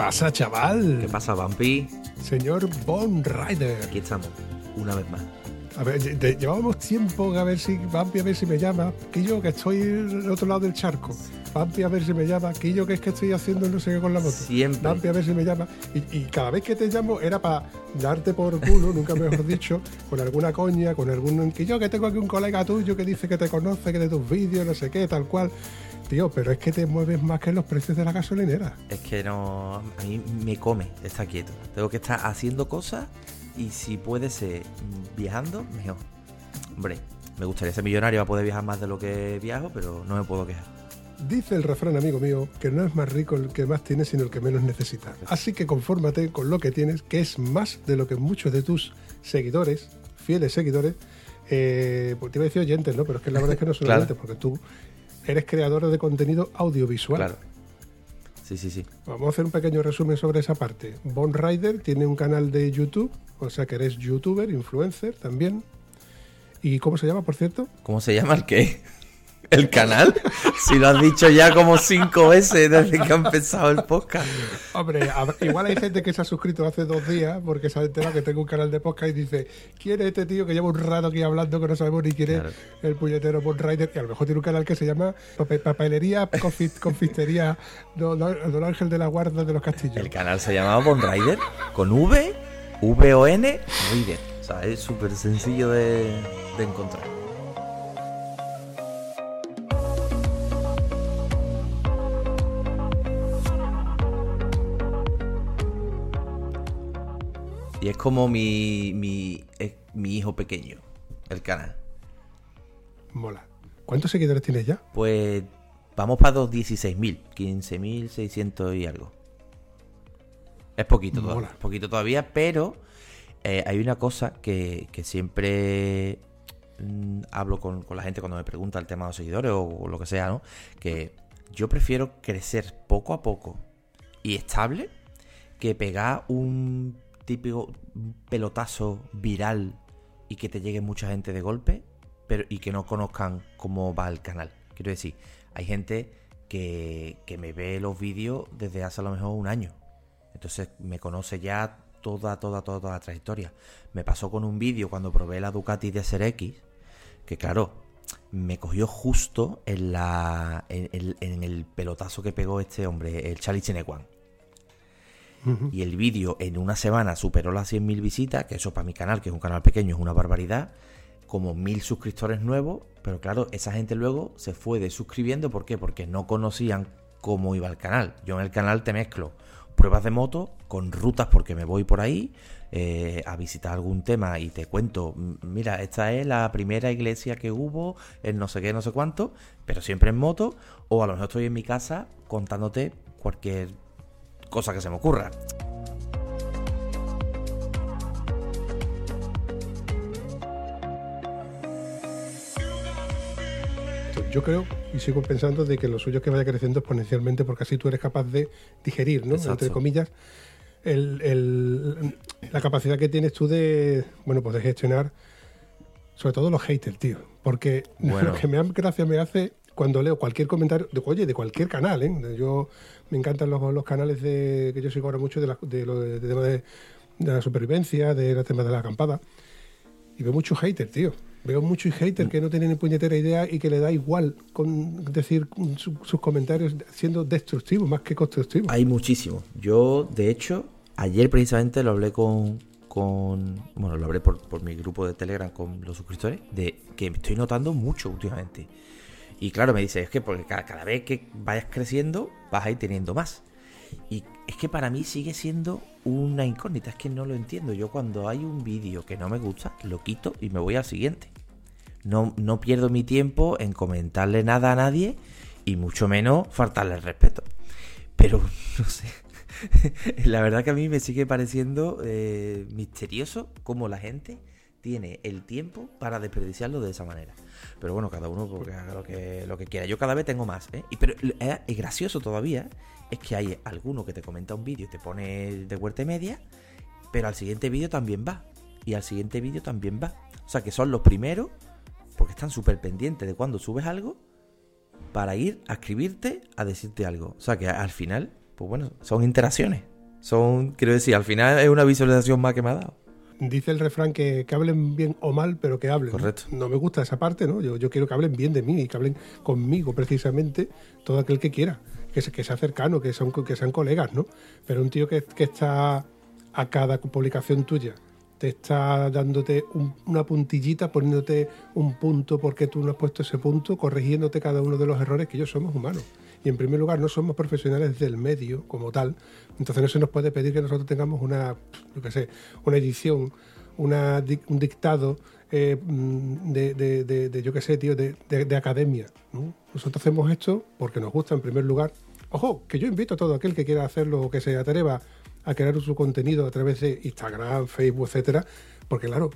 Pasa, chaval? ¿Qué pasa, Vampi? Señor Bon Rider. Aquí estamos, una vez más. A ver, de- llevábamos tiempo a ver si Vampi a ver si me llama. Que yo que estoy al otro lado del charco. Vampi a ver si me llama. Que yo que es que estoy haciendo no sé qué con la moto. Siempre. Vampi a ver si me llama. Y, y cada vez que te llamo era para darte por culo, nunca mejor dicho, con alguna coña, con algún. Que yo que tengo aquí un colega tuyo que dice que te conoce, que de tus vídeos, no sé qué, tal cual. Tío, pero es que te mueves más que los precios de la gasolinera. Es que no. A mí me come estar quieto. Tengo que estar haciendo cosas y si puede ser viajando, mejor. Hombre, me gustaría ser millonario para poder viajar más de lo que viajo, pero no me puedo quejar. Dice el refrán, amigo mío, que no es más rico el que más tiene, sino el que menos necesita. Así que confórmate con lo que tienes, que es más de lo que muchos de tus seguidores, fieles seguidores, eh, pues te iba a decir oyentes, ¿no? Pero es que la verdad es que no son Claro. oyentes, porque tú eres creador de contenido audiovisual. Claro. Sí, sí, sí. Vamos a hacer un pequeño resumen sobre esa parte. Bon Rider tiene un canal de YouTube, o sea que eres youtuber, influencer también. ¿Y cómo se llama, por cierto? ¿Cómo se llama el qué? ¿El canal? Si lo has dicho ya como cinco veces desde que ha empezado el podcast. Hombre, igual hay gente que se ha suscrito hace dos días porque se ha enterado que tengo un canal de podcast y dice, ¿quién es este tío que lleva un rato aquí hablando que no sabemos ni quién Claro. es el puñetero Bon Rider? Y a lo mejor tiene un canal que se llama Pape- Papelería, Confit- Confistería, Don, Don Ángel de la Guarda de los Castillos. El canal se llamaba Bon Rider con V, V-O-N, Rider. O sea, es súper sencillo de, de encontrar. Y es como mi, mi, es mi hijo pequeño, el canal. Mola. ¿Cuántos seguidores tienes ya? Pues vamos para los 16.000, 15.600 y algo. Es poquito, Mola. todavía, poquito todavía, pero eh, hay una cosa que, que siempre mm, hablo con, con la gente cuando me pregunta el tema de los seguidores o, o lo que sea, ¿no? Que yo prefiero crecer poco a poco y estable que pegar un típico pelotazo viral y que te llegue mucha gente de golpe pero y que no conozcan cómo va el canal. Quiero decir, hay gente que, que me ve los vídeos desde hace a lo mejor un año. Entonces me conoce ya toda, toda, toda, toda la trayectoria. Me pasó con un vídeo cuando probé la Ducati DSR-X, que claro, me cogió justo en, la, en, en- en el pelotazo que pegó este hombre, el Charlie Y el vídeo en una semana superó las 100.000 visitas, que eso para mi canal, que es un canal pequeño, es una barbaridad. Como mil suscriptores nuevos, pero claro, esa gente luego se fue desuscribiendo. ¿Por qué? Porque no conocían cómo iba el canal. Yo en el canal te mezclo pruebas de moto con rutas porque me voy por ahí eh, a visitar algún tema y te cuento, "M- mira, esta es la primera iglesia que hubo en no sé qué, no sé cuánto, pero siempre en moto, o a lo mejor estoy en mi casa contándote cualquier cosa que se me ocurra. Yo creo y sigo pensando de que lo suyo es que vaya creciendo exponencialmente porque así tú eres capaz de digerir, ¿no? Exacto. Entre comillas, el- el- la capacidad que tienes tú de, bueno, pues de gestionar sobre todo los haters, tío. Porque Bueno. lo que me gracia me hace cuando leo cualquier comentario, de, oye, de cualquier canal, ¿eh? Yo me encantan los, los canales de que yo sigo ahora mucho de, la, de, lo de, la supervivencia, de los temas de la acampada. Y veo muchos haters, tío. Veo muchos haters que no tienen ni puñetera idea y que le da igual con decir su- sus comentarios siendo destructivos más que constructivos. Hay muchísimo. Yo, de hecho, ayer precisamente lo hablé con, con bueno, lo hablé por, por mi grupo de Telegram con los suscriptores, de que estoy notando mucho últimamente. Y claro, me dice, es que porque cada, cada vez que vayas creciendo, vas a ir teniendo más. Y es que para mí sigue siendo una incógnita, es que no lo entiendo. Yo cuando hay un vídeo que no me gusta, lo quito y me voy al siguiente. no, no pierdo mi tiempo en comentarle nada a nadie y mucho menos faltarle el respeto. Pero, no sé, la verdad que a mí me sigue pareciendo eh, misterioso cómo la gente tiene el tiempo para desperdiciarlo de esa manera. Pero bueno, cada uno porque haga lo que, lo que quiera. Yo cada vez tengo más, ¿eh? Y, pero es, gracioso todavía, es que hay alguno que te comenta un vídeo y te pone de vuelta y media, pero al siguiente vídeo también va. Y al siguiente vídeo también va. O sea que son los primeros, porque están súper pendientes de cuando subes algo, para ir a escribirte, a decirte algo. O sea que al final pues bueno, son interacciones. Son, quiero decir, al final es una visualización más que me ha dado. Dice el refrán que, hablen bien o mal, pero que hablen. Correcto. ¿no? me gusta esa parte, ¿no? Yo, quiero que hablen bien de mí y que hablen conmigo, precisamente, todo aquel que quiera, que, que sea cercano, que, son, que sean colegas, ¿no? Pero un tío que, está a cada publicación tuya, te está dándote una puntillita, poniéndote un punto porque tú no has puesto ese punto, corrigiéndote cada uno de los errores que ellos somos humanos y en primer lugar no somos profesionales del medio como tal, entonces no se nos puede pedir que nosotros tengamos una, yo sé, una edición, una, un dictado eh, mm, de, yo qué tío, de, academia. Nosotros hacemos esto porque nos gusta en primer lugar. Ojo, que yo invito a todo aquel que quiera hacerlo o que se atreva a crear su contenido a través de Instagram, Facebook, etcétera, porque claro,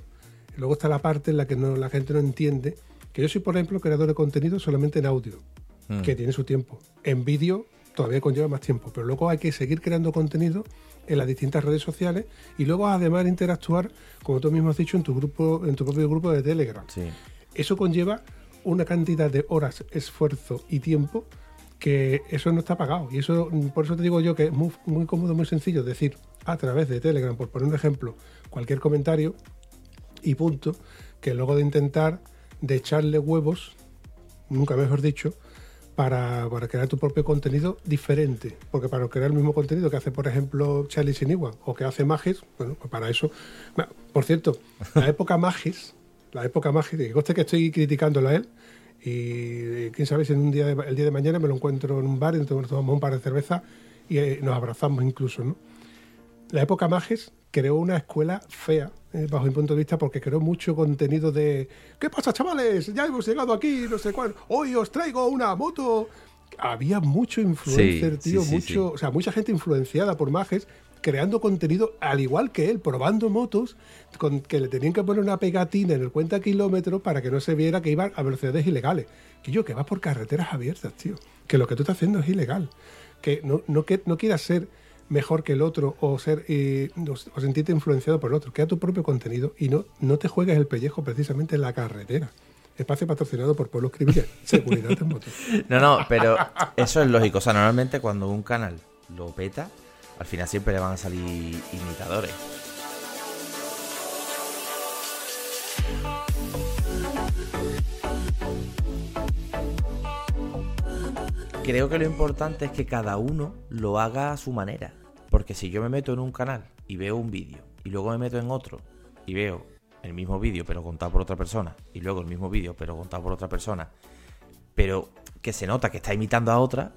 luego está la parte en la que no, la gente no entiende que yo soy, por ejemplo, creador de contenido solamente en audio. Mm. que tiene su tiempo. En vídeo todavía conlleva más tiempo, pero luego hay que seguir creando contenido en las distintas redes sociales y luego además interactuar, como tú mismo has dicho, en tu grupo, en tu propio grupo de Telegram. Eso conlleva una cantidad de horas, esfuerzo y tiempo que eso no está pagado. Y eso, por eso te digo yo que es muy, muy cómodo, muy sencillo decir a través de Telegram, por poner un ejemplo, cualquier comentario y punto, que luego de intentar de echarle huevos, nunca mejor dicho, para, crear tu propio contenido diferente. Porque para crear el mismo contenido que hace, por ejemplo, Charlie Siniwan o que hace Magis, bueno, pues para eso. por cierto, la época Magis, la época Magis, que coste que estoy criticándola a él, y quién sabe si en un día el día de mañana me lo encuentro en un bar y nos tomamos un par de cerveza y eh, nos abrazamos incluso, ¿no? La época Magis creó una escuela fea, eh, bajo mi punto de vista, porque creó mucho contenido de ¿qué pasa, chavales? Ya hemos llegado aquí, no sé cuál. Hoy os traigo una moto. Había mucho influencer, tío, mucho, o sea, mucha gente influenciada por Majes creando contenido al igual que él, probando motos, con que le tenían que poner una pegatina en el cuenta kilómetros para que no se viera que iban a velocidades ilegales. Que yo, que vas por carreteras abiertas, tío. Que lo que tú estás haciendo es ilegal. Que no, no, que, no quieras ser mejor que el otro o ser eh, o, sentirte influenciado por el otro. Crea tu propio contenido y no, no te juegues el pellejo precisamente en la carretera. Espacio patrocinado por Pueblo Escribir. Seguridad en moto. No, no, pero eso es lógico. O sea, normalmente cuando un canal lo peta, al final siempre le van a salir imitadores. Creo que lo importante es que cada uno lo haga a su manera. Porque si yo me meto en un canal y veo un vídeo y luego me meto en otro y veo el mismo vídeo pero contado por otra persona y luego el mismo vídeo pero contado por otra persona, pero que se nota que está imitando a otra,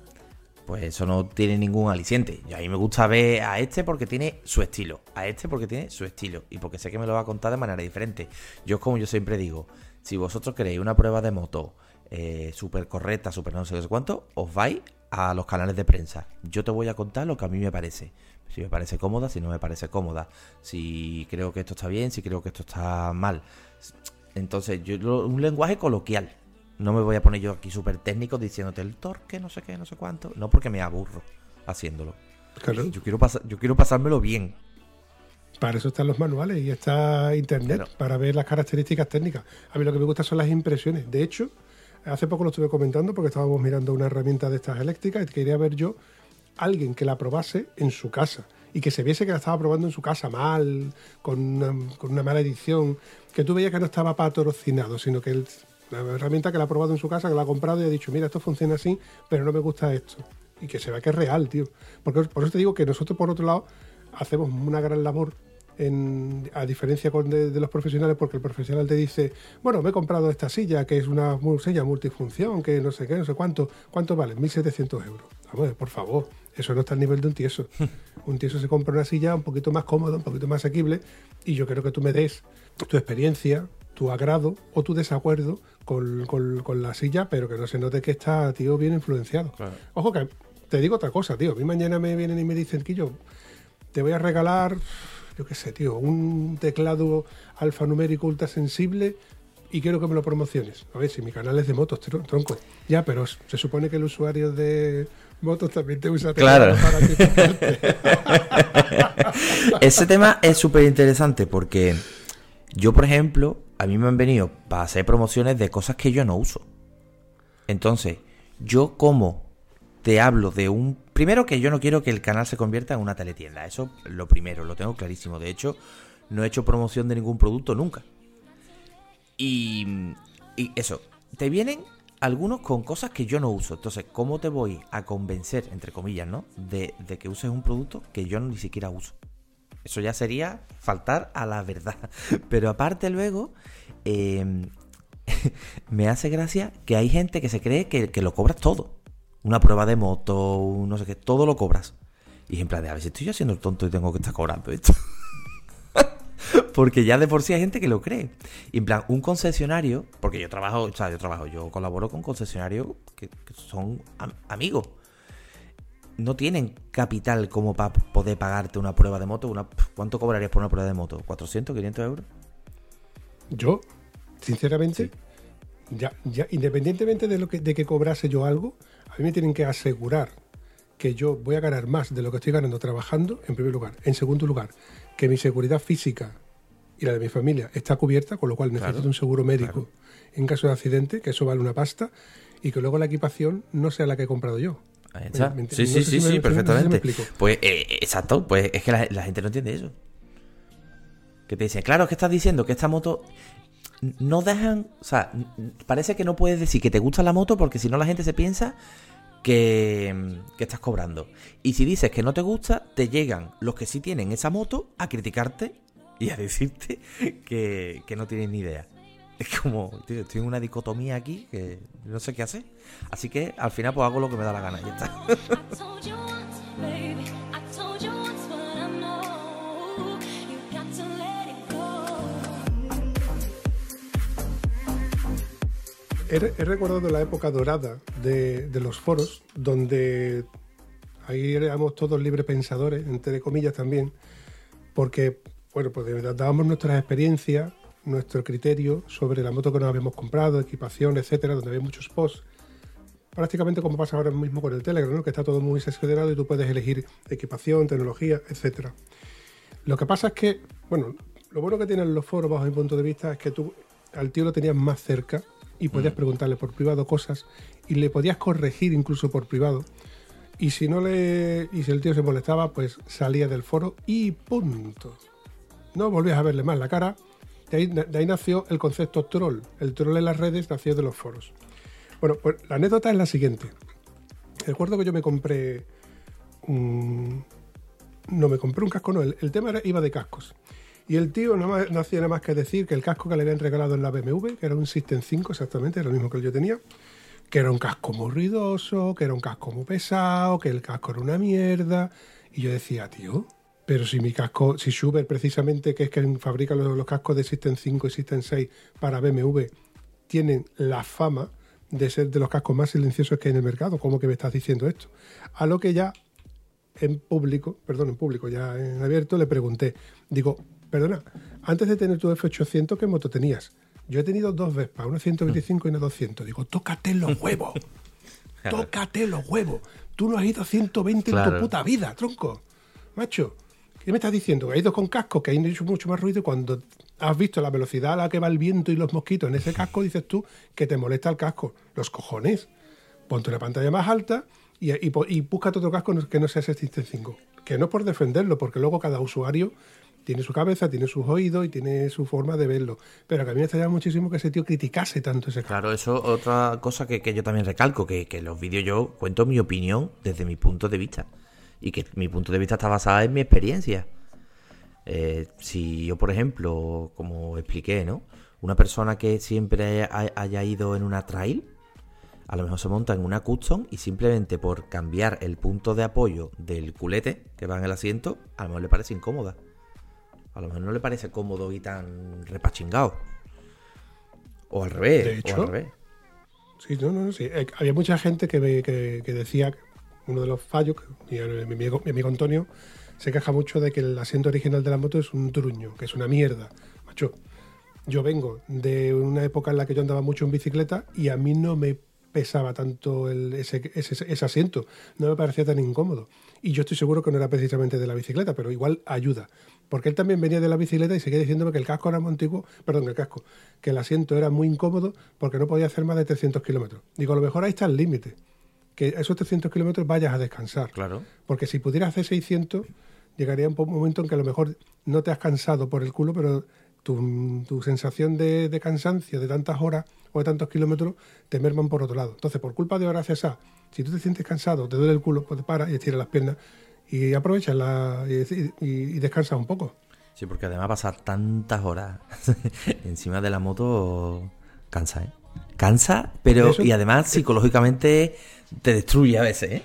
pues eso no tiene ningún aliciente. Y a mí me gusta ver a este porque tiene su estilo, a este porque tiene su estilo y porque sé que me lo va a contar de manera diferente. Yo como yo siempre digo, si vosotros queréis una prueba de moto eh, súper correcta, súper no sé cuánto, os vais a los canales de prensa. Yo te voy a contar lo que a mí me parece. Si me parece cómoda, si no me parece cómoda. Si creo que esto está bien, si creo que esto está mal. Entonces, yo un lenguaje coloquial. No me voy a poner yo aquí súper técnico diciéndote el torque, no sé qué, no sé cuánto. No porque me aburro haciéndolo. Yo, quiero yo quiero pasármelo bien. Para eso están los manuales y está internet, para ver las características técnicas. A mí lo que me gusta son las impresiones. De hecho, Hace poco lo estuve comentando porque estábamos mirando una herramienta de estas eléctricas y quería ver yo alguien que la probase en su casa y que se viese que la estaba probando en su casa mal, con una, mala edición, que tú veías que no estaba patrocinado, sino que la herramienta que la ha probado en su casa, que la ha comprado y ha dicho, mira, esto funciona así, pero no me gusta esto. Y que se vea que es real, tío. Porque por eso te digo que nosotros, por otro lado, hacemos una gran labor a diferencia de, los profesionales, porque el profesional te dice, bueno, me he comprado esta silla, que es una silla multifunción, que no sé qué, no sé cuánto, ¿cuánto vale? 1.700 euros. Vamos, por favor, eso no está al nivel de un tieso. un tieso se compra una silla un poquito más cómoda, un poquito más asequible, y yo quiero que tú me des tu experiencia, tu agrado o tu desacuerdo con, con, la silla, pero que no se note que está, tío, bien influenciado. Ojo que te digo otra cosa, tío. A mí mañana me vienen y me dicen que yo te voy a regalar, yo qué sé, tío, un teclado alfanumérico ultra sensible y quiero que me lo promociones. A ver, si mi canal es de motos, tronco. Ya, pero se supone que el usuario de motos también te usa claro. para Ese tema es súper interesante porque yo, por ejemplo, a mí me han venido para hacer promociones de cosas que yo no uso. Entonces, yo como te hablo de un... Primero que yo no quiero que el canal se convierta en una teletienda. Eso lo primero, lo tengo clarísimo. De hecho, no he hecho promoción de ningún producto nunca. Y, eso, te vienen algunos con cosas que yo no uso. Entonces, ¿cómo te voy a convencer, entre comillas, ¿no? De, que uses un producto que yo ni siquiera uso. Eso ya sería faltar a la verdad. Pero aparte luego, em, me hace gracia que hay gente que se cree que, que, lo cobras todo. Una prueba de moto, no sé qué, todo lo cobras. Y en plan de, a ver si estoy yo haciendo el tonto y tengo que estar cobrando esto. porque ya de por sí hay gente que lo cree. Y en plan, un concesionario, porque yo trabajo, o sea, yo trabajo, yo colaboro con concesionarios que, son amigos. No tienen capital como para poder pagarte una prueba de moto. Una, ¿Cuánto cobrarías por una prueba de moto? ¿400, 500 euros? Yo, sinceramente, ya, ya, independientemente de, lo que, de que cobrase yo algo, mí me tienen que asegurar que yo voy a ganar más de lo que estoy ganando trabajando, en primer lugar. En segundo lugar, que mi seguridad física y la de mi familia está cubierta, con lo cual necesito un seguro médico en caso de accidente, que eso vale una pasta, y que luego la equipación no sea la que he comprado yo. Ahí está. sí, sí, sí, sí, perfectamente. pues eh, exacto, pues es que la, gente no entiende eso. Que te dicen, claro, es que estás diciendo que esta moto no dejan, o sea, parece que no puedes decir que te gusta la moto porque si no la gente se piensa que, que, estás cobrando. Y si dices que no te gusta, te llegan los que sí tienen esa moto a criticarte y a decirte que, no tienes ni idea. Es como, tío, estoy en una dicotomía aquí que no sé qué hacer. Así que al final pues hago lo que me da la gana ya está. He, recordado la época dorada de, los foros, donde ahí éramos todos libre pensadores, entre comillas también, porque bueno, pues dábamos nuestras experiencias, nuestro criterio sobre la moto que nos habíamos comprado, equipación, etcétera, donde había muchos posts. Prácticamente como pasa ahora mismo con el Telegram, que está todo muy seccionado y tú puedes elegir equipación, tecnología, etcétera. Lo que pasa es que, bueno, lo bueno que tienen los foros, bajo mi punto de vista, es que tú al tío lo tenías más cerca y podías mm. preguntarle por privado cosas y le podías corregir incluso por privado. Y si no le. Y si el tío se molestaba, pues salía del foro y punto no volvías a verle más la cara. De ahí, nació el concepto troll. El troll en las redes nació de los foros. Bueno, pues la anécdota es la siguiente. Recuerdo que yo me compré un... No, me compré un casco, no. El, tema iba de cascos. Y el tío no, hacía nada más que decir que el casco que le habían regalado en la BMW, que era un System 5 exactamente, era lo mismo que yo tenía, que era un casco muy ruidoso, que era un casco muy pesado, que el casco era una mierda. Y yo decía, tío, pero si mi casco, si Schubert precisamente, que es quien fabrica los, cascos de System 5 y System 6 para BMW, tienen la fama de ser de los cascos más silenciosos que hay en el mercado, ¿cómo que me estás diciendo esto? A lo que ya en público, perdón, en público, ya en abierto, le pregunté, digo, perdona, antes de tener tu F800, ¿qué moto tenías? Yo he tenido dos Vespa, una 125 y una 200. Digo, tócate los huevos, tócate los huevos. Tú no has ido a 120 en tu puta vida, tronco. Macho, ¿Qué me estás diciendo? Que ha ido con casco, que ha hecho mucho más ruido y cuando has visto la velocidad a la que va el viento y los mosquitos en ese casco, dices tú que te molesta el casco. Los cojones. Ponte una pantalla más alta y, y, búscate otro casco que no sea ese System 5. Que no es por defenderlo, porque luego cada usuario tiene su cabeza, tiene sus oídos y tiene su forma de verlo. Pero que a mí me extraña muchísimo que ese tío criticase tanto ese. Claro, eso otra cosa que, yo también recalco, que, que los vídeos yo cuento mi opinión desde mi punto de vista y que mi punto de vista está basado en mi experiencia. Eh, si yo, por ejemplo, como expliqué, ¿no? Una persona que siempre haya ido en una trail, a lo mejor se monta en una custom y simplemente por cambiar el punto de apoyo del culete que va en el asiento, a lo mejor le parece incómoda. A lo mejor no le parece cómodo y tan repachingado. O al revés. De hecho, o al revés. Sí, no, no, sí. Eh, Había mucha gente que, me- que, que decía, uno de los fallos, que mi, mi amigo, mi amigo Antonio se queja mucho de que el asiento original de la moto es un truño, que es una mierda. Macho, yo vengo de una época en la que yo andaba mucho en bicicleta y a mí no me pesaba tanto el- ese, ese, ese asiento, no me parecía tan incómodo. Y yo estoy seguro que no era precisamente de la bicicleta, pero igual ayuda. Porque él también venía de la bicicleta y seguía diciéndome que el casco era muy antiguo, perdón, el casco, que el asiento era muy incómodo porque no podía hacer más de 300 kilómetros. Digo, a lo mejor ahí está el límite, que esos 300 kilómetros vayas a descansar. Claro. Porque si pudieras hacer 600, llegaría un momento en que a lo mejor no te has cansado por el culo, pero tu, tu sensación de, de cansancio de tantas horas o de tantos kilómetros te merman por otro lado. Entonces, por culpa de horas esa, si tú te sientes cansado, te duele el culo, pues te paras y estiras las piernas y aprovechas la, y, y- y descansas un poco. Sí, porque además pasar tantas horas encima de la moto cansa, ¿eh? Cansa, pero Eso- y además psicológicamente te destruye a veces, ¿eh?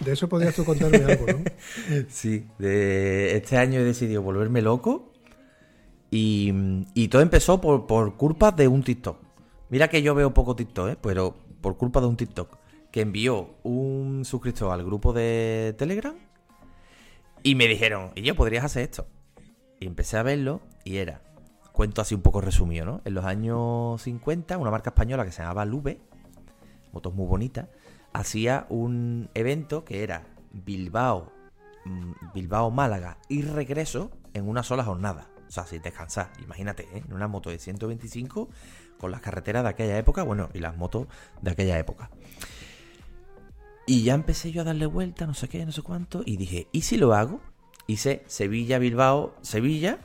De eso podrías tú contarme algo, ¿no? Sí, de este año he decidido volverme loco y, todo empezó por, por culpa de un TikTok. Mira que yo veo poco TikTok, ¿eh? pero por culpa de un TikTok que envió un suscriptor al grupo de Telegram y me dijeron, y yo podrías hacer esto. Y empecé a verlo y era, cuento así un poco resumido, ¿no? En los años 50, una marca española que se llamaba Lube, motos muy bonitas, hacía un evento que era Bilbao, mm, Bilbao, Málaga y regreso en una sola jornada. O sea, sin descansar. Imagínate, ¿eh? en una moto de 125 con las carreteras de aquella época, bueno, y las motos de aquella época. Y ya empecé yo a darle vuelta, no sé qué, no sé cuánto, y dije, ¿y si lo hago? Hice Sevilla, Bilbao, Sevilla,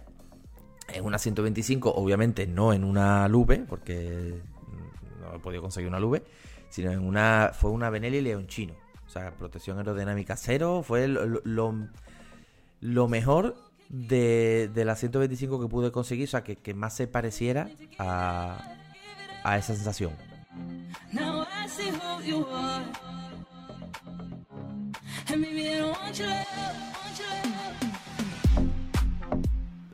en una 125, obviamente no en una Lube, porque no he podido conseguir una Lube, sino en una, fue una Benelli Leonchino. O sea, protección aerodinámica cero, fue lo, lo mejor de, de la 125 que pude conseguir, o sea, que, que más se pareciera a, a esa sensación.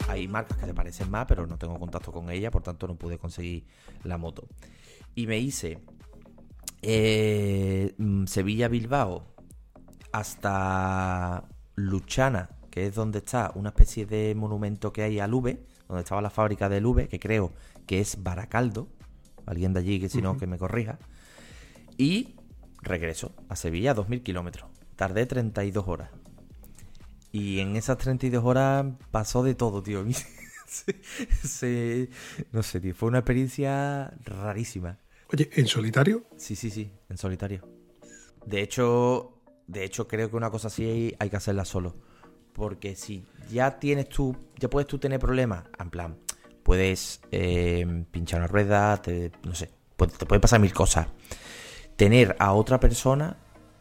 Hay marcas que se parecen más, pero no tengo contacto con ella, por tanto no pude conseguir la moto. Y me hice eh, mm, Sevilla-Bilbao hasta Luchana, que es donde está una especie de monumento que hay al V, donde estaba la fábrica del V, que creo que es Baracaldo. Alguien de allí que si no, que me corrija. Y regreso a Sevilla a 2.000 kilómetros. Tardé 32 horas. Y en esas 32 horas pasó de todo, tío. Se- se- no sé, tío. Fue una experiencia rarísima. Oye, ¿en solitario? Sí, sí, sí, en solitario. De hecho, de hecho creo que una cosa así hay que hacerla solo. Porque si ya tienes tú, ya puedes tú tener problemas, en plan, puedes eh, pinchar una rueda, te, no sé, puede- te pueden pasar mil cosas. Tener a otra persona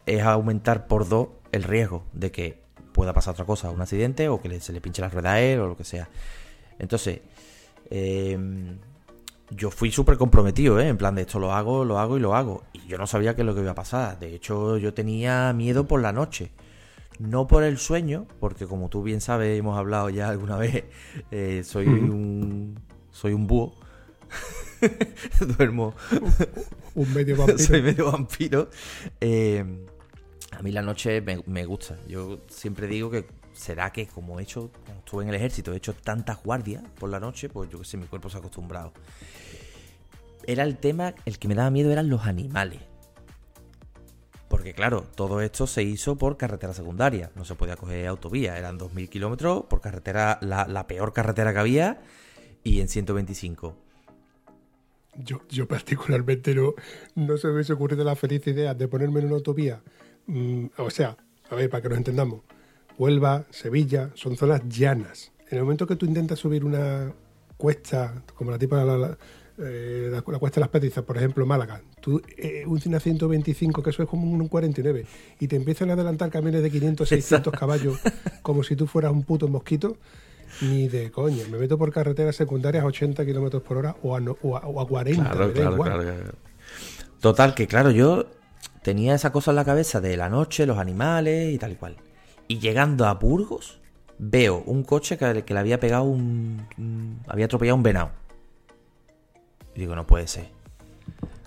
es aumentar por dos el riesgo de que pueda pasar otra cosa, un accidente o que se le pinche la rueda a él o lo que sea. Entonces, eh, yo fui súper comprometido, ¿eh? En plan de esto lo hago, lo hago y lo hago. Y yo no sabía qué es lo que iba a pasar. De hecho, yo tenía miedo por la noche. No por el sueño, porque como tú bien sabes, hemos hablado ya alguna vez, eh, soy un soy un búho. Duermo, Un medio vampiro. soy medio vampiro. Eh, a mí la noche me, me gusta. Yo siempre digo que será que como he hecho, como estuve en el ejército, he hecho tantas guardias por la noche, pues yo que sé, mi cuerpo se ha acostumbrado. Era el tema, el que me daba miedo eran los animales. Porque claro, todo esto se hizo por carretera secundaria, no se podía coger autovía, eran 2.000 kilómetros por carretera, la, peor carretera que había, y en 125. Yo, yo particularmente no, no se me hubiese ocurrido la feliz idea de ponerme en una autovía. Mm, o sea, a ver, para que nos entendamos. Huelva, Sevilla, son zonas llanas. En el momento que tú intentas subir una cuesta, como la tipo la, la, eh, cuesta de las Petrizas, por ejemplo, Málaga, tú, eh, un una 125, que eso es como un 49, y te empiezan a adelantar camiones de 500, 600 caballos, como si tú fueras un puto mosquito, ni de coña. Me meto por carreteras secundarias a 80 kilómetros por hora o a, no- o a, o a 40. Claro, claro, claro, claro. Total, que claro, yo tenía esa cosa en la cabeza de la noche, los animales y tal y cual. Y llegando a Burgos, veo un coche que, que le había pegado un, un- había atropellado un venado. Y digo, no puede ser.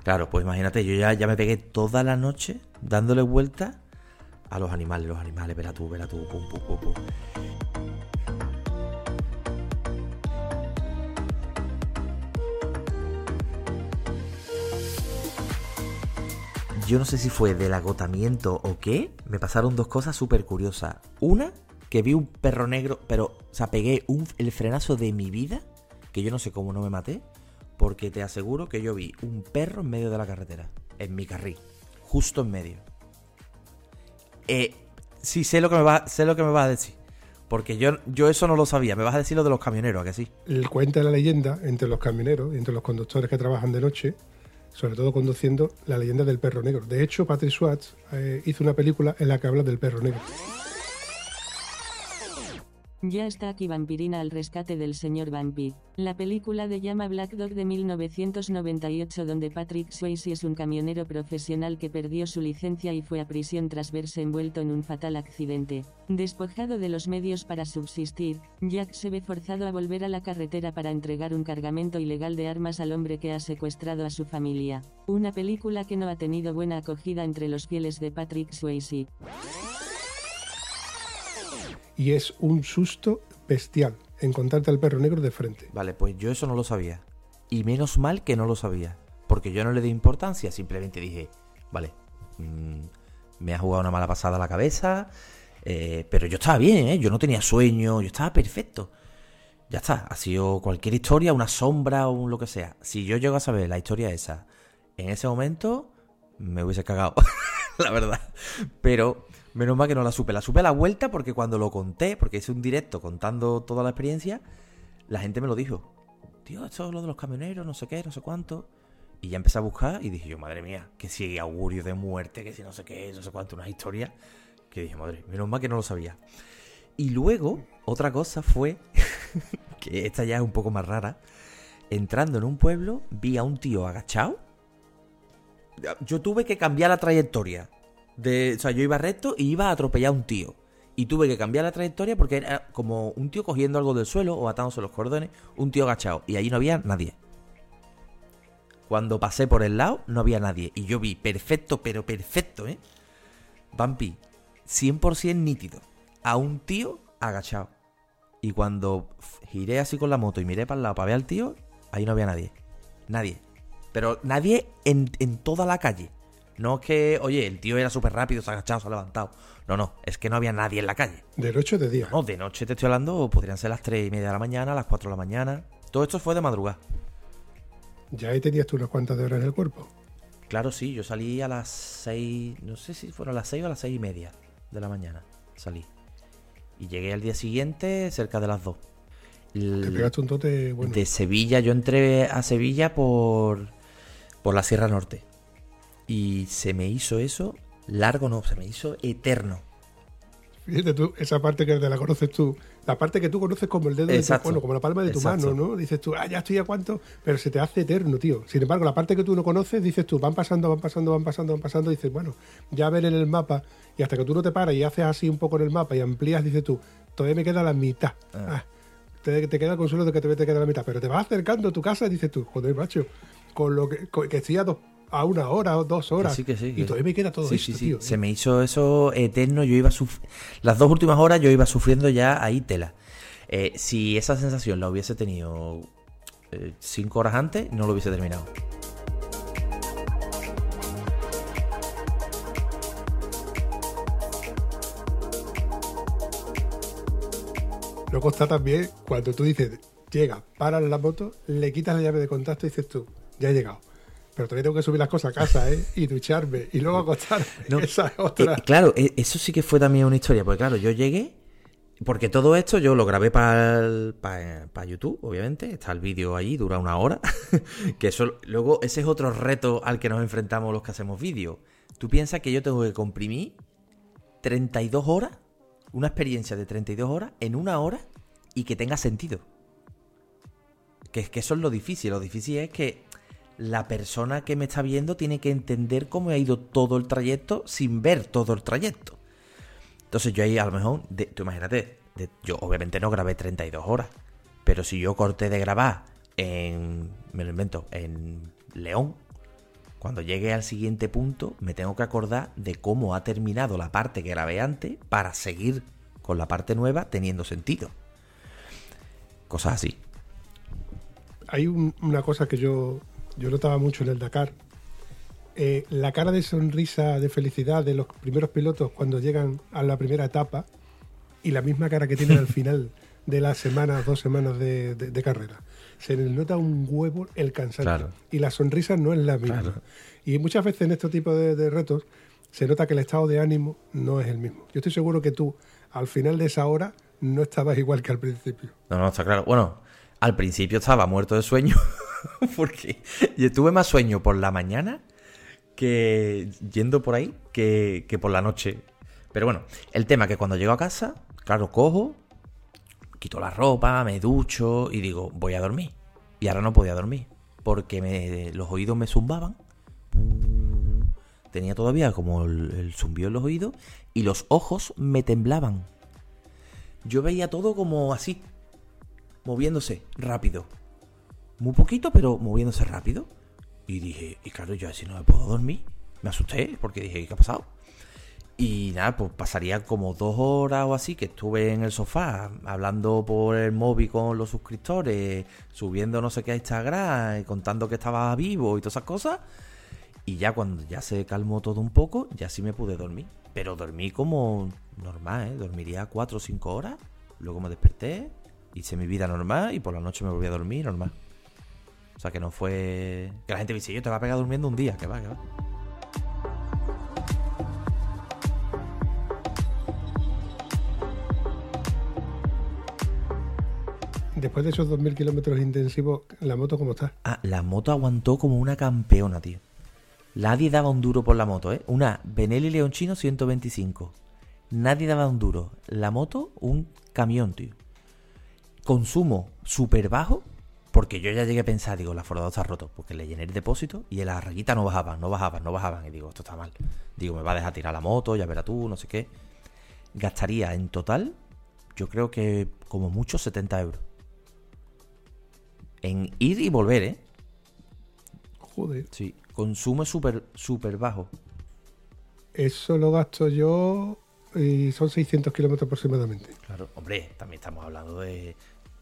Claro, pues imagínate, yo ya, ya me pegué toda la noche dándole vueltas a los animales, los animales, verá tú, verá tú, pum, pum, pum, pum. Yo no sé si fue del agotamiento o qué, me pasaron dos cosas súper curiosas. Una, que vi un perro negro, pero, o sea, pegué el frenazo de mi vida, que yo no sé cómo no me maté, porque te aseguro que yo vi un perro en medio de la carretera, en mi carril, justo en medio. Eh, sí, sé lo que me va, sé lo que me vas a decir, porque yo, yo eso no lo sabía. Me vas a decir lo de los camioneros, ¿a que sí? El cuenta la leyenda entre los camioneros, entre los conductores que trabajan de noche, sobre todo conduciendo, la leyenda del perro negro. De hecho, Patrick Schwartz eh, hizo una película en la que habla del perro negro. Ya está aquí Vampirina al rescate del señor Vampir. La película de llama Black Dog de 1998 donde Patrick Swayze es un camionero profesional que perdió su licencia y fue a prisión tras verse envuelto en un fatal accidente. Despojado de los medios para subsistir, Jack se ve forzado a volver a la carretera para entregar un cargamento ilegal de armas al hombre que ha secuestrado a su familia. Una película que no ha tenido buena acogida entre los fieles de Patrick Swayze. Y es un susto bestial encontrarte al perro negro de frente. Vale, pues yo eso no lo sabía. Y menos mal que no lo sabía. Porque yo no le di importancia, simplemente dije, vale, mm, me ha jugado una mala pasada a la cabeza, eh, pero yo estaba bien, ¿eh? yo no tenía sueño, yo estaba perfecto. Ya está, ha sido cualquier historia, una sombra o un lo que sea. Si yo llego a saber la historia esa en ese momento, me hubiese cagado, la verdad. Pero menos mal que no la supe. La supe a la vuelta porque cuando lo conté, porque hice un directo contando toda la experiencia, la gente me lo dijo. Tío, esto es lo de los camioneros, no sé qué, no sé cuánto. Y ya empecé a buscar y dije yo, madre mía, que si augurio de muerte, que si no sé qué, no sé cuánto, unas historias. Que dije, madre, menos mal que no lo sabía. Y luego, otra cosa fue, que esta ya es un poco más rara. Entrando en un pueblo, vi a un tío agachado. Yo tuve que cambiar la trayectoria. De, o sea, yo iba recto y iba a atropellar a un tío. Y tuve que cambiar la trayectoria porque era como un tío cogiendo algo del suelo o atándose los cordones, un tío agachado. Y ahí no había nadie. Cuando pasé por el lado, no había nadie. Y yo vi perfecto, pero perfecto, ¿eh? Bumpy, 100% nítido. A un tío agachado. Y cuando giré así con la moto y miré para el lado para ver al tío, ahí no había nadie. Nadie. Pero nadie en, en toda la calle. No es que, oye, el tío era súper rápido, se ha agachado, se ha levantado. No, no, es que no había nadie en la calle. De noche o de día. No, de noche te estoy hablando, podrían ser las 3 y media de la mañana, las 4 de la mañana. Todo esto fue de madrugada. Ya ahí tenías tú unas cuantas de horas en el cuerpo. Claro, sí, yo salí a las 6, no sé si fueron las 6 o a las 6 y media de la mañana. Salí. Y llegué al día siguiente cerca de las 2. Te pegaste un tote bueno. de Sevilla, yo entré a Sevilla por, por la Sierra Norte. Y se me hizo eso largo, no, se me hizo eterno. Fíjate tú, esa parte que te la conoces tú, la parte que tú conoces como el dedo de tu, Exacto. bueno, como la palma de tu Exacto. mano, ¿no? Dices tú, ah, ya estoy a cuánto, pero se te hace eterno, tío. Sin embargo, la parte que tú no conoces, dices tú, van pasando, van pasando, van pasando, van pasando, dices, bueno, ya ver en el mapa, y hasta que tú no te paras y haces así un poco en el mapa y amplías, dices tú, todavía me queda la mitad. Ah, te, te queda el consuelo de que todavía te queda la mitad, pero te vas acercando a tu casa y dices tú, joder, macho, con lo que, con- que estoy a, dos- a una hora o dos horas, Que sí, que sí, y todavía me queda todo Sí, esto, tío. Se me hizo eso eterno. Yo iba suf- Las dos últimas horas yo iba sufriendo ya ahí tela. Eh, si esa sensación la hubiese tenido eh, cinco horas antes, no lo hubiese terminado. Luego está también cuando tú dices, llega, paras la moto, le quitas la llave de contacto y dices tú, ya he llegado. Pero todavía tengo que subir las cosas a casa, ¿eh? Y ducharme y luego acostarme. No, Esa es otra. Eh, claro, eh, eso sí que fue también una historia, porque claro, yo llegué, porque todo esto yo lo grabé para YouTube, obviamente, está el vídeo allí, dura una hora, que eso, luego ese es otro reto al que nos enfrentamos los que hacemos vídeo. Tú piensas que yo tengo que comprimir 32 horas, una experiencia de 32 horas en una hora y que tenga sentido. Que es que eso es lo difícil, lo difícil es que la persona que me está viendo tiene que entender cómo ha ido todo el trayecto sin ver todo el trayecto. Entonces yo ahí a lo mejor, de- tú imagínate, yo obviamente no grabé 32 horas, pero si yo corté de grabar en me lo invento, en León, cuando llegue al siguiente punto, me tengo que acordar de cómo ha terminado la parte que grabé antes para seguir con la parte nueva teniendo sentido. Cosas así. Hay un- una cosa que yo, yo notaba mucho en el Dakar. Eh, la cara de sonrisa, de felicidad de los primeros pilotos cuando llegan a la primera etapa y la misma cara que tienen al final de las semanas, dos semanas de, de- de carrera. Se les nota un huevo el cansancio. Claro. Y la sonrisa no es la misma. Claro. Y muchas veces en este tipo de, de retos se nota que el estado de ánimo no es el mismo. Yo estoy seguro que tú, al final de esa hora, no estabas igual que al principio. No, no, está claro. Bueno, al principio estaba muerto de sueño, porque yo tuve más sueño por la mañana que yendo por ahí que, que por la noche. Pero bueno, el tema que cuando llego a casa, claro, cojo, quito la ropa, me ducho y digo, voy a dormir. Y ahora no podía dormir, porque los oídos me zumbaban. Tenía todavía como el, el zumbido en los oídos y los ojos me temblaban. Yo veía todo como así, moviéndose rápido. Muy poquito, pero moviéndose rápido. Y dije, y claro, yo así no me puedo dormir. Me asusté porque dije, ¿qué ha pasado? Y nada, pues pasaría como dos horas o así que estuve en el sofá hablando por el móvil con los suscriptores, subiendo no sé qué a Instagram, contando que estaba vivo y todas esas cosas. Y ya cuando ya se calmó todo un poco, ya sí me pude dormir. Pero dormí como normal, ¿eh? Dormiría cuatro o cinco horas. Luego me desperté, hice mi vida normal y por la noche me volví a dormir normal. O sea que no fue... Que la gente me dice, yo te va a pegar durmiendo un día. Que va, que va. Después de esos 2.000 kilómetros intensivos, ¿la moto cómo está? Ah, la moto aguantó como una campeona, tío. Nadie daba un duro por la moto, ¿eh? Una Benelli Leonchino 125. Nadie daba un duro. La moto, un camión, tío. Consumo súper bajo, porque yo ya llegué a pensar, digo, la Fordado está roto, porque le llené el depósito y en la rayita no bajaban, no bajaban, no bajaban. Y digo, esto está mal. Digo, me va a dejar tirar la moto, ya verás tú, no sé qué. Gastaría en total, yo creo que como mucho 70 euros. En ir y volver, ¿eh? Joder, Sí, consumo súper, súper bajo. eso lo gasto yo y son 600 kilómetros aproximadamente. Claro, hombre, también estamos hablando de,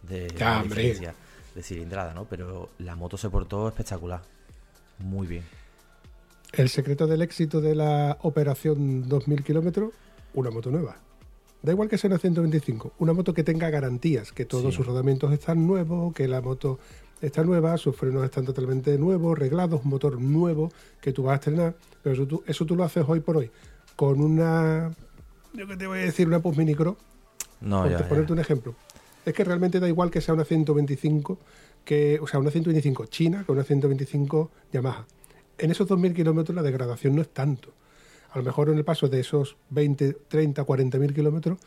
de, de de cilindrada, ¿no? Pero la moto se portó espectacular. Muy bien. El secreto del éxito de la operación 2.000 kilómetros, una moto nueva. Da igual que sea una 125, una moto que tenga garantías, que todos Sí. sus rodamientos están nuevos, que la moto está nueva, sus frenos están totalmente nuevos, reglados, un motor nuevo que tú vas a estrenar. Pero eso tú, eso tú lo haces hoy por hoy con una, yo que te voy a decir, una Post Minicro, No, por ya, te- ya. ponerte un ejemplo. Es que realmente da igual que sea una 125, que, o sea, una 125 China que una 125 Yamaha. En esos 2.000 kilómetros la degradación no es tanto. A lo mejor en el paso de esos 20, 30, 40 mil kilómetros,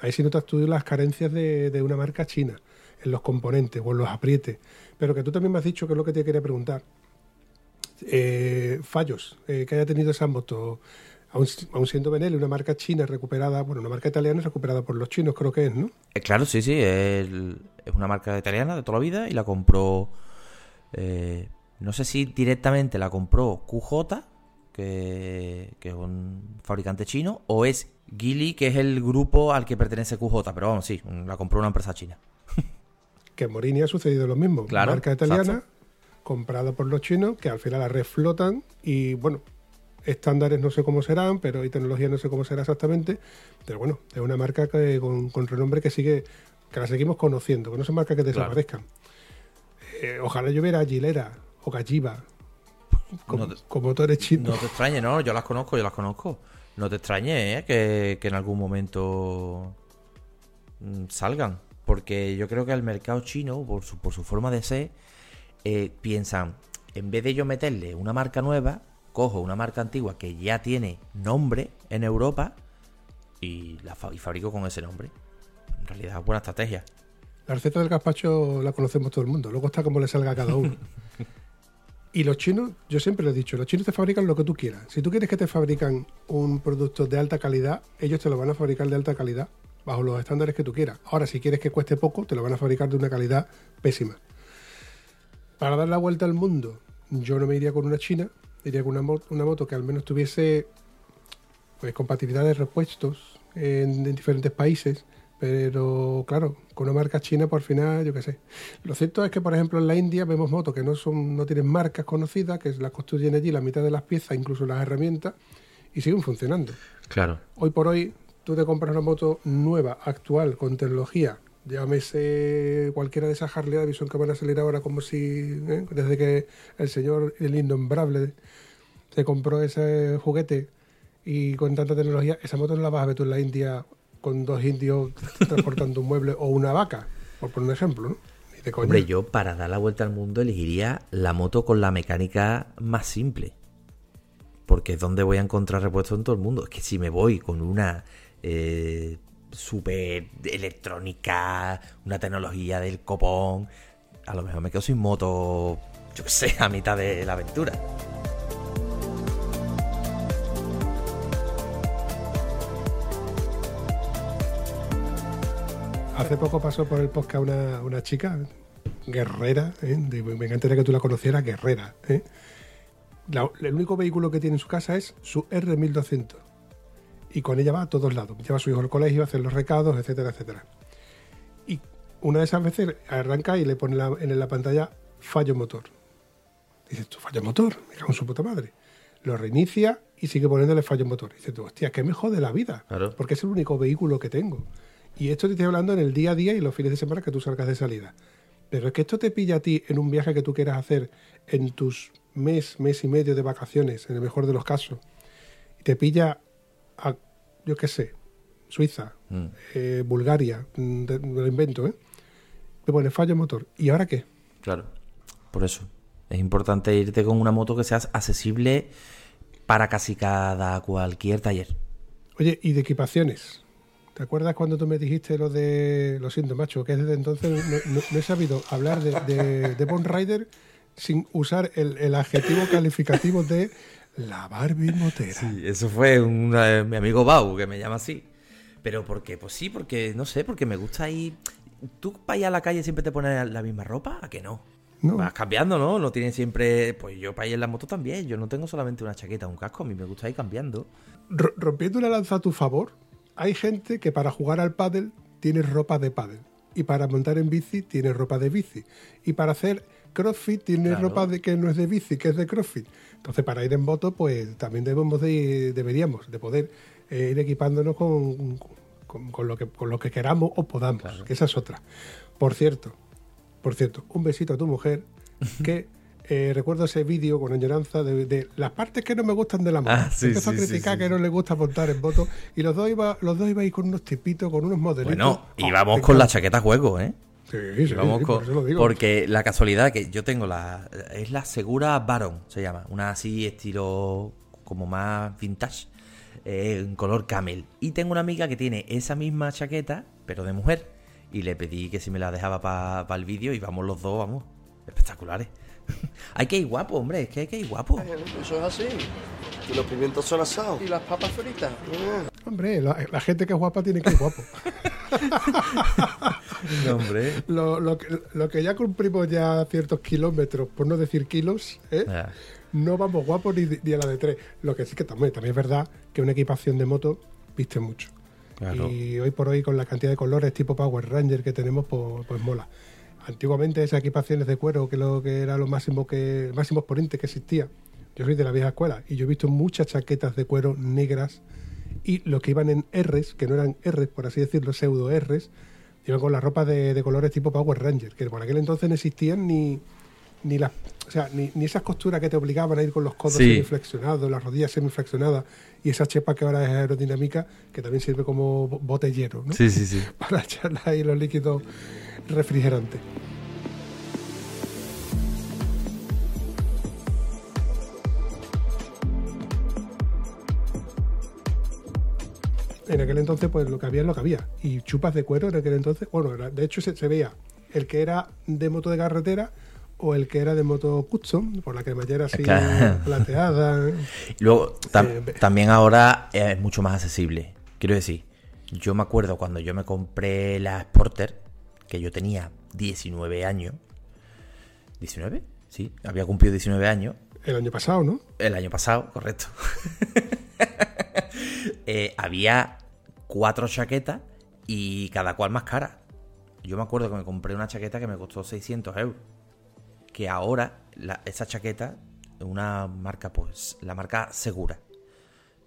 ahí sí notas tú las carencias de, de una marca china, en los componentes o en los aprietes. Pero que tú también me has dicho que es lo que te quería preguntar. Eh, fallos eh, que haya tenido esa moto, aun siendo Benelli, una marca china recuperada, bueno, una marca italiana recuperada por los chinos, creo que es, ¿no? Eh, claro, sí, sí. Es, es una marca italiana de toda la vida y la compró. eh, no sé si directamente la compró QJ, que, que es un fabricante chino, o es Geely, que es el grupo al que pertenece QJ. Pero vamos, sí, la compró una empresa china. que en Morini ha sucedido lo mismo. Claro, marca italiana, exacto. comprada por los chinos, que al final la reflotan y bueno, estándares no sé cómo serán, pero y tecnología no sé cómo será exactamente. Pero bueno, es una marca que, con, con renombre que sigue, que la seguimos conociendo, que no son marcas que desaparezcan. Eh, ojalá yo viera Gilera o Galliva con, No te- con motores chinos. No te extrañe, no, yo las conozco, yo las conozco. No te extrañe, ¿eh? que, que en algún momento mm, salgan. Porque yo creo que el mercado chino, por su, por su forma de ser, eh, piensan, en vez de yo meterle una marca nueva, cojo una marca antigua que ya tiene nombre en Europa y la fa- y fabrico con ese nombre. En realidad es buena estrategia. La receta del gazpacho la conocemos todo el mundo, luego está como le salga a cada uno. y los chinos, yo siempre lo he dicho, los chinos te fabrican lo que tú quieras. Si tú quieres que te fabrican un producto de alta calidad, ellos te lo van a fabricar de alta calidad, bajo los estándares que tú quieras. Ahora, si quieres que cueste poco, te lo van a fabricar de una calidad pésima. Para dar la vuelta al mundo, yo no me iría con una china, iría con una, mo- una moto que al menos tuviese pues, compatibilidad de repuestos en, en diferentes países. Pero claro, con una marca china por final, yo qué sé. Lo cierto es que, por ejemplo, en la India vemos motos que no son, no tienen marcas conocidas, que las construyen allí la mitad de las piezas, incluso las herramientas, y siguen funcionando. Claro. Hoy por hoy, tú te compras una moto nueva, actual, con tecnología, llámese cualquiera de esas Harley Davidson que van a salir ahora como si, ¿eh? desde que el señor, el innombrable, se compró ese juguete y con tanta tecnología, esa moto no la vas a ver tú en la India con dos indios transportando un mueble o una vaca, por poner un ejemplo, ¿no? Hombre, yo para dar la vuelta al mundo elegiría la moto con la mecánica más simple. Porque es donde voy a encontrar repuestos en todo el mundo. Es que si me voy con una eh, super electrónica, una tecnología del copón, a lo mejor me quedo sin moto, yo qué sé, a mitad de la aventura. Hace poco pasó por el podcast una, una chica, guerrera, ¿eh? Me encantaría que tú la conocieras, guerrera. ¿eh? El único vehículo que tiene en su casa es su R1200. Y con ella va a todos lados. Lleva a su hijo al colegio, hace los recados, etcétera, etcétera. Y una de esas veces arranca y le pone la- en la pantalla fallo motor. Dices, tú fallo motor, me cago en su puta madre. Lo reinicia y sigue poniéndole fallo motor. Dices tú, hostia, que me jode la vida. Claro. Porque es el único vehículo que tengo. Y esto te estoy hablando en el día a día y los fines de semana que tú salgas de salida. Pero es que esto te pilla a ti en un viaje que tú quieras hacer en tus mes, mes y medio de vacaciones, en el mejor de los casos. Y te pilla a, yo qué sé, Suiza, Mm. eh, Bulgaria, mm, de- me lo invento, ¿eh? Te pone fallo motor. ¿Y ahora qué? Claro. Por eso. Es importante irte con una moto que sea accesible para casi cada cualquier taller. Oye, ¿y de equipaciones? ¿Te acuerdas cuando tú me dijiste lo de. Lo siento, macho, que desde entonces no, no- no he sabido hablar de, de, de Bond Rider sin usar el, el adjetivo calificativo de la Barbie motera. Sí, eso fue un, eh, mi amigo Bau que me llama así. Pero ¿por qué? Pues sí, porque no sé, porque me gusta ir. ¿Tú para ir a la calle siempre te pones la misma ropa? ¿A que no? No. Vas cambiando, ¿no? No tienes siempre. Pues yo para ir en la moto también. Yo no tengo solamente una chaqueta, un casco. A mí me gusta ir cambiando. R- rompiendo una lanza a tu favor, hay gente que para jugar al pádel tiene ropa de pádel. Y para montar en bici tiene ropa de bici. Y para hacer crossfit tiene Claro. ropa de que no es de bici, que es de crossfit. Entonces para ir en moto, pues también debemos de deberíamos de poder eh, ir equipándonos con, con- con lo que, con lo que queramos o podamos. Que esa es otra. Por cierto, por cierto, un besito a tu mujer que eh, recuerdo ese vídeo con añoranza de, de las partes que no me gustan de la moto. Ah, sí, Empezó sí, a criticar sí, que no le gusta montar en moto y los dos iba, los dos ibais con unos tipitos, con unos modelitos. Bueno, Oh, íbamos me con la chaqueta a juego, ¿eh? Sí, sí, Íbamos sí, con- por eso lo digo. Porque la casualidad que yo tengo la. Es la Segura Baron, se llama. Una así estilo como más vintage. eh, en color camel. Y tengo una amiga que tiene esa misma chaqueta, pero de mujer. Y le pedí que si me la dejaba para el vídeo y vamos los dos, vamos. Espectaculares. hay que ir guapo, hombre. Es que hay que ir guapo. Eso es así. Y los pimientos son asados. ¿Y las papas fritas? Hombre, la, la gente que es guapa tiene que ir guapo. No, hombre. lo, lo que, lo que ya cumplimos ya ciertos kilómetros, por no decir kilos, ¿eh? Ah, no vamos guapos ni, ni a la de tres. Lo que sí que también, también es verdad que una equipación de moto viste mucho. Claro. Y hoy por hoy, con la cantidad de colores tipo Power Ranger que tenemos, pues, pues mola. Antiguamente esas equipaciones de cuero, que lo que era lo máximo que máximo exponente que existía. Yo soy de la vieja escuela y yo he visto muchas chaquetas de cuero negras y los que iban en R's, que no eran R's, por así decirlo, pseudo R's, iban con la ropa de, de colores tipo Power Ranger, que por aquel entonces no existían ni, ni las o sea, ni, ni esas costuras que te obligaban a ir con los codos Sí. semiflexionados, las rodillas semiflexionadas y esa chepa que ahora es aerodinámica, que también sirve como bo- botellero, ¿no? Sí, sí, sí. Para echarle ahí los líquidos refrigerantes. En aquel entonces, pues lo que había es lo que había. Y chupas de cuero en aquel entonces, bueno, era- de hecho se, se veía el que era de moto de carretera o el que era de moto custom, por la cremallera así Claro. plateada. Y Luego, tam- Eh, también ahora es mucho más accesible. Quiero decir, yo me acuerdo cuando yo me compré la Sporter, que yo tenía 19 años. ¿19? Sí, había cumplido 19 años. El año pasado, ¿no? El año pasado, correcto. Eh, había cuatro chaquetas y cada cual más cara. Yo me acuerdo que me compré una chaqueta que me costó 600 euros. Que ahora, la- esa chaqueta, una marca, pues, la marca segura,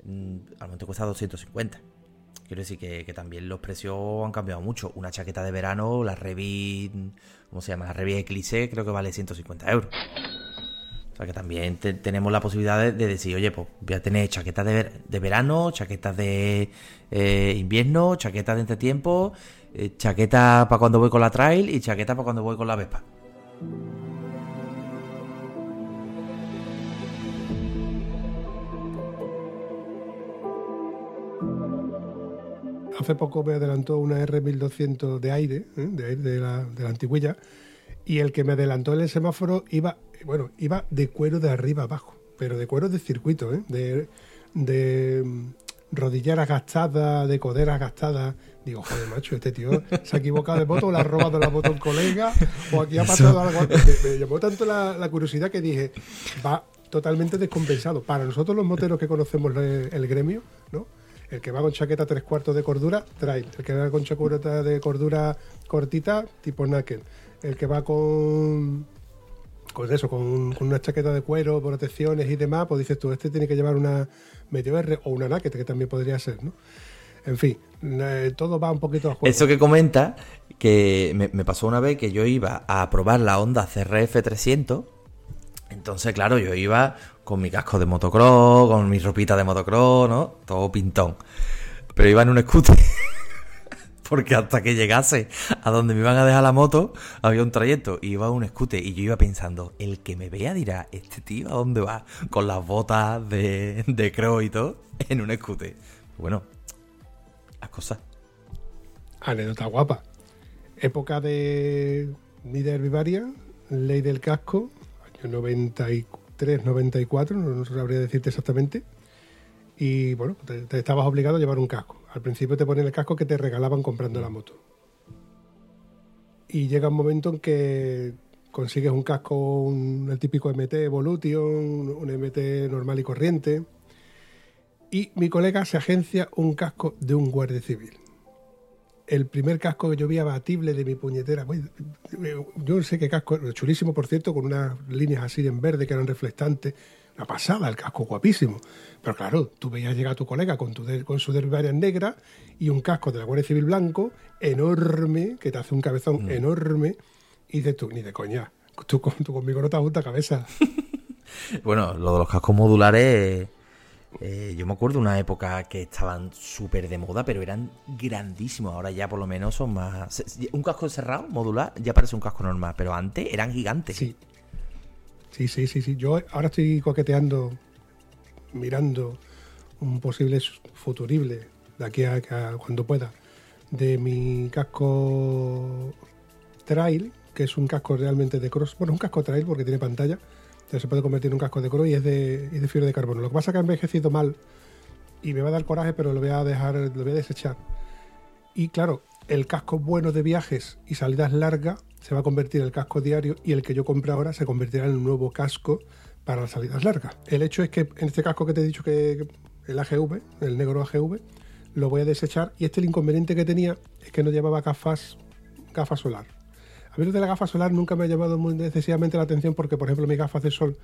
mm, al momento cuesta 250. Quiero decir que, también los precios han cambiado mucho. Una chaqueta de verano, la Revit, ¿cómo se llama? La Revit Eclipse creo que vale 150 euros. O sea que también te- tenemos la posibilidad de, de decir, oye, pues voy a tener chaquetas de, ver- de verano, chaquetas de eh, invierno, chaquetas de entretiempo, eh, chaqueta para cuando voy con la trail y chaqueta para cuando voy con la Vespa. Hace poco me adelantó una R1200 de aire, ¿eh? de aire de la, de la antiguilla, y el que me adelantó en el semáforo iba, bueno, iba de cuero de arriba abajo, pero de cuero de circuito, ¿eh? de, de mm, rodilleras gastadas, de coderas gastadas. Digo, joder, macho, este tío se ha equivocado de moto, o le ha robado la moto a un colega, o aquí ha pasado algo. Me, me llamó tanto la, la curiosidad que dije, va totalmente descompensado. Para nosotros los moteros que conocemos el, el gremio, ¿no? El que va con chaqueta tres cuartos de cordura, trail. El que va con chaqueta de cordura cortita, tipo naked. El que va con con eso, con, con una chaqueta de cuero, protecciones y demás, pues dices tú, este tiene que llevar una medio R o una naked, que también podría ser, ¿no? En fin, eh, todo va un poquito a juego. Eso que comenta, que me, me pasó una vez que yo iba a probar la Honda CRF 300. Entonces, claro, yo iba con mi casco de motocross, con mi ropita de motocross, ¿no? Todo pintón. Pero iba en un scooter. Porque hasta que llegase a donde me iban a dejar la moto, había un trayecto y iba un scooter. Y yo iba pensando, el que me vea dirá, ¿este tío a dónde va? Con las botas de, de cross y todo, en un scooter. Bueno, las cosas. Anécdota guapa. Época de Mider Vivaria, ley del casco, año 93, 94, no, sabría decirte exactamente. Y bueno, te, te estabas obligado a llevar un casco. Al principio te ponían el casco que te regalaban comprando la moto. Y llega un momento en que consigues un casco, un- el típico MT Evolution, un MT normal y corriente. Y mi colega se agencia un casco de un guardia civil el primer casco que yo vi abatible de mi puñetera. Yo no sé qué casco, chulísimo por cierto, con unas líneas así en verde que eran reflectantes. Una pasada, el casco guapísimo. Pero claro, tú veías llegar a tu colega con, tu de- con su derbivaria negra y un casco de la Guardia Civil blanco enorme, que te hace un cabezón enorme, y dices tú, ni de coña. Tú conmigo no te junta cabeza. Bueno, lo de los cascos modulares, eh, yo me acuerdo una época que estaban súper de moda, pero eran grandísimos. Ahora ya por lo menos son más... Un casco cerrado, modular, ya parece un casco normal, pero antes eran gigantes. Sí. Sí, sí, sí, sí. Yo ahora estoy coqueteando, mirando un posible futurible de aquí a, a cuando pueda de mi casco trail, que es un casco realmente de cross. Bueno, un casco trail porque tiene pantalla. Se puede convertir en un casco de cross y es de, y de fibra de carbono. Lo que pasa es que ha envejecido mal y me va a dar coraje, pero lo voy a dejar, lo voy a desechar. Y claro, el casco bueno de viajes y salidas largas se va a convertir en el casco diario y el que yo compré ahora se convertirá en un nuevo casco para las salidas largas. El hecho es que en este casco que te he dicho que el AGV, el negro AGV, lo voy a desechar y este el inconveniente que tenía es que no llevaba gafas, gafas solar. A mí de la gafa solar nunca me ha llamado muy excesivamente la atención porque, por ejemplo, mis gafas de sol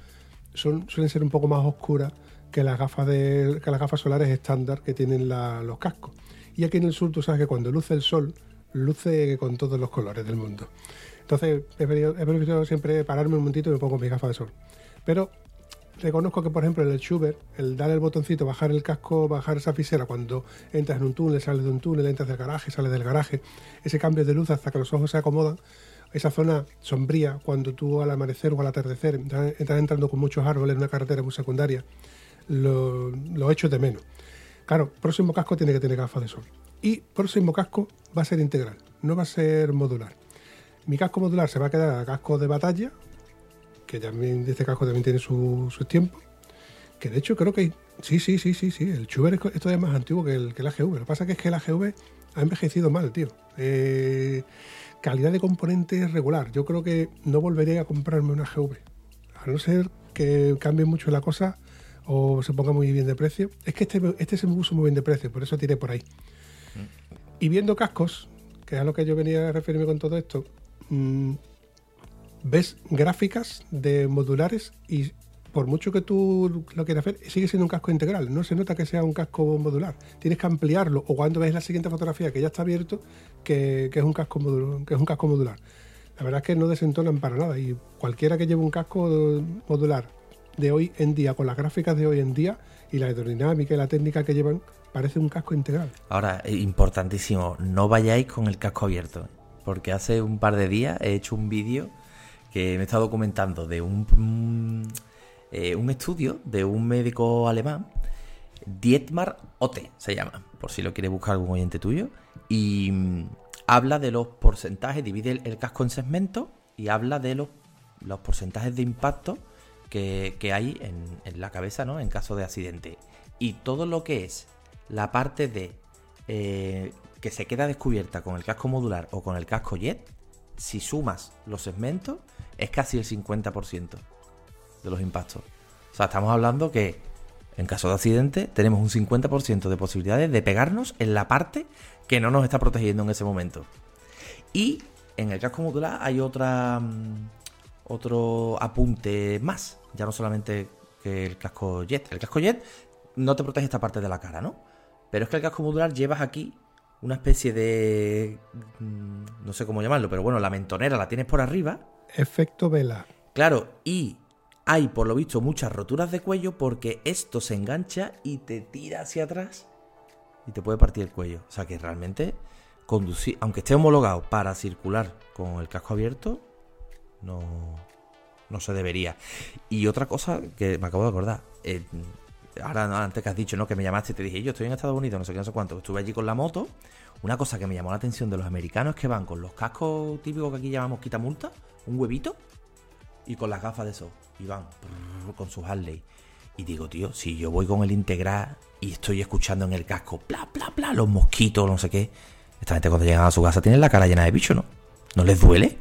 suelen ser un poco más oscuras que las gafas de que las gafas solares estándar que tienen los cascos. Y aquí en el sur tú sabes que cuando luce el sol, luce con todos los colores del mundo. Entonces he preferido, siempre pararme un momentito y me pongo mis gafas de sol. Pero reconozco que, por ejemplo, en el Schubert, el dar el botoncito, bajar el casco, bajar esa fisera cuando entras en un túnel, sales de un túnel, entras del garaje, sales del garaje, ese cambio de luz hasta que los ojos se acomodan, esa zona sombría, cuando tú al amanecer o al atardecer entras entrando con muchos árboles en una carretera muy secundaria, lo, lo echo de menos. Claro, próximo casco tiene que tener gafas de sol. Y próximo casco va a ser integral, no va a ser modular. Mi casco modular se va a quedar a casco de batalla, que también este casco también tiene su, su tiempo. Que de hecho creo que sí, sí, sí, sí, sí. El Chuber es todavía más antiguo que el, que el AGV. Lo que pasa es que el AGV ha envejecido mal, tío. Eh, calidad de componentes regular. Yo creo que no volveré a comprarme un AGV. a no ser que cambie mucho la cosa o se ponga muy bien de precio. Es que este, este se me puso muy bien de precio, por eso tiré por ahí. Y viendo cascos, que es a lo que yo venía a referirme con todo esto, mm, ves gráficas de modulares y por mucho que tú lo quieras ver, sigue siendo un casco integral. No se nota que sea un casco modular. Tienes que ampliarlo. O cuando ves la siguiente fotografía que ya está abierto, que, es un casco modular, que es un casco modular. La verdad es que no desentonan para nada. Y cualquiera que lleve un casco modular de hoy en día, con las gráficas de hoy en día y la aerodinámica y la técnica que llevan, parece un casco integral. Ahora, eh, importantísimo, no vayáis con el casco abierto. Porque hace un par de días he hecho un vídeo que me estado documentando de un, eh, un estudio de un médico alemán, Dietmar Otte se llama, por si lo quiere buscar algún oyente tuyo, y mm, habla de los porcentajes, divide el, el casco en segmentos y habla de los, los porcentajes de impacto que, que hay en, en la cabeza, ¿no? En caso de accidente. Y todo lo que es la parte de eh, que se queda descubierta con el casco modular o con el casco jet, si sumas los segmentos, es casi el 50% de los impactos. O sea, estamos hablando que en caso de accidente tenemos un 50% de posibilidades de pegarnos en la parte que no nos está protegiendo en ese momento. Y en el casco modular hay otra mm, otro apunte más, ya no solamente que el casco jet. El casco jet no te protege esta parte de la cara, ¿no? Pero es que el casco modular llevas aquí una especie de mm, no sé cómo llamarlo, pero bueno, la mentonera la tienes por arriba Efecto vela. Claro, y hay por lo visto muchas roturas de cuello porque esto se engancha y te tira hacia atrás y te puede partir el cuello. O sea que realmente conducir, aunque esté homologado para circular con el casco abierto, no, no se debería. Y otra cosa que me acabo de acordar, eh, ahora antes que has dicho, ¿no? Que me llamaste y te dije, yo estoy en Estados Unidos, no sé qué, no sé cuánto. Estuve allí con la moto. Una cosa que me llamó la atención de los americanos es que van con los cascos típicos que aquí llamamos quitamulta, un huevito, y con las gafas de sol. Y van prrr, con sus Harley. Y digo, tío, si yo voy con el integral y estoy escuchando en el casco, bla, bla, bla, los mosquitos, no sé qué. Esta gente cuando llegan a su casa tienen la cara llena de bicho, ¿no? ¿No les duele?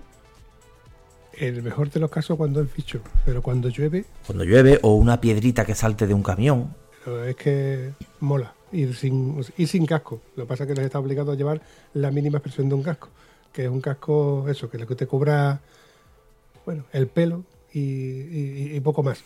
El mejor de los casos cuando es bicho, pero cuando llueve, Cuando llueve o una piedrita que salte de un camión. pero es que mola ir sin, ir sin casco. Lo que pasa es que les está obligado a llevar la mínima expresión de un casco, que es un casco, eso, que lo que te cubra, bueno, el pelo y, y- y poco más.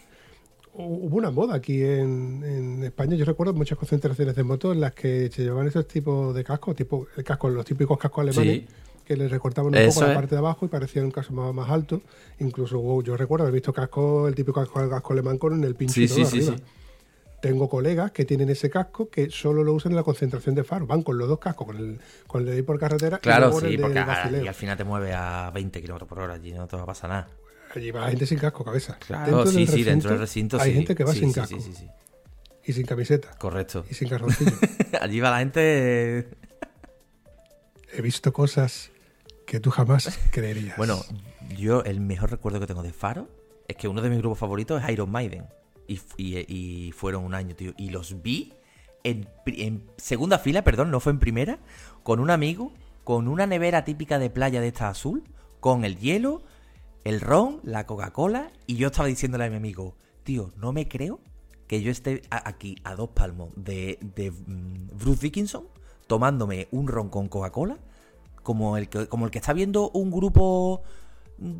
Hu- Hubo una moda aquí en, en España, yo recuerdo muchas concentraciones de motos en las que se llevaban esos tipos de cascos, tipo el casco, los típicos cascos alemanes, Sí. que les recortaban un Eso poco la es. parte de abajo y parecía un casco más, más alto. Incluso wow, yo recuerdo haber visto casco, el típico casco, casco alemán con el pincho Sí, sí, sí, arriba. sí. Tengo colegas que tienen ese casco que solo lo usan en la concentración de faro. Van con los dos cascos, con el, con el de ir por carretera y Claro, el sí, de porque y al final te mueve a 20 kilómetros por hora, allí no te va a pasar nada. Allí va la gente sin casco, cabeza. Claro, Dentro sí, del sí, dentro del recinto hay sí. gente que va Sí, sin casco Sí, sí, sí. y sin camiseta Correcto. y sin calzoncillo. allí va la gente. He visto cosas que tú jamás creerías. Bueno, yo el mejor recuerdo que tengo de Faro es que uno de mis grupos favoritos es Iron Maiden. Y, f- y- fueron un año, tío. Y los vi en, en segunda fila, perdón, no fue en primera, con un amigo, con una nevera típica de playa de esta azul, con el hielo, el ron, la Coca-Cola, y yo estaba diciéndole a mi amigo, tío, no me creo que yo esté aquí a dos palmos de, de mm, Bruce Dickinson tomándome un ron con Coca-Cola como el que como el que está viendo un grupo mm,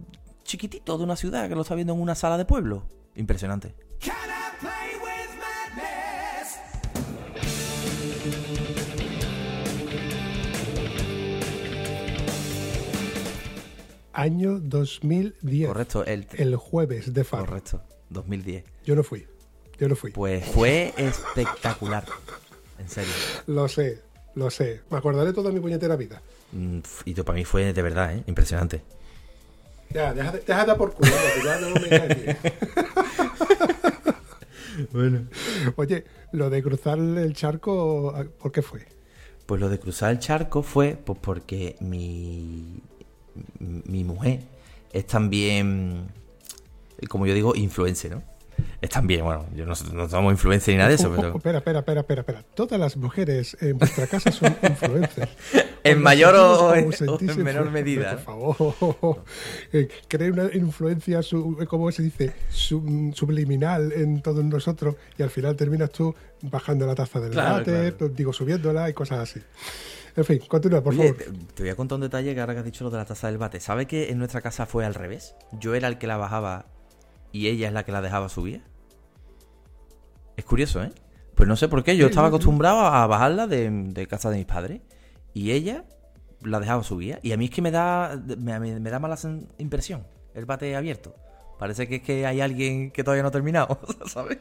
chiquitito de una ciudad que lo está viendo en una sala de pueblo. Impresionante. Año 2010. Correcto, el, El jueves de Faro. correcto, 2010. Yo no fui. Yo no fui. Pues fue espectacular. En serio. Lo sé, lo sé. Me acordaré toda mi puñetera vida. Mm, Y tú, para mí fue de verdad, ¿eh? impresionante. Ya, déjate, déjate por culo, que ya no me. Bueno. Oye, lo de cruzar el charco, ¿por qué fue? Pues lo de cruzar el charco fue pues porque mi, mi mujer es también, como yo digo, influencer, ¿no? Están bien, bueno, yo no, no somos influencia ni nada de eso, pero... espera, espera, espera, espera, espera. Todas las mujeres en vuestra casa son influencers. En mayor o- en menor medida, Por favor. Eh, Cree una influencia, su- ¿cómo se dice? Sub- subliminal en todos nosotros y al final terminas tú bajando la taza del Claro, claro. digo, subiéndola y cosas así. En fin, continúa, por Oye, favor. te, te voy a contar un detalle que ahora que has dicho lo de la taza del bate. ¿Sabe que en nuestra casa fue al revés? Yo era el que la bajaba y ella es la que la dejaba subir. Es curioso, ¿eh? Pues no sé por qué, yo estaba acostumbrado a bajarla de, de casa de mis padres y ella la dejaba subir. Y a mí es que me da, me, da mala impresión el bate abierto. Parece que es que hay alguien que todavía no ha terminado, ¿sabes?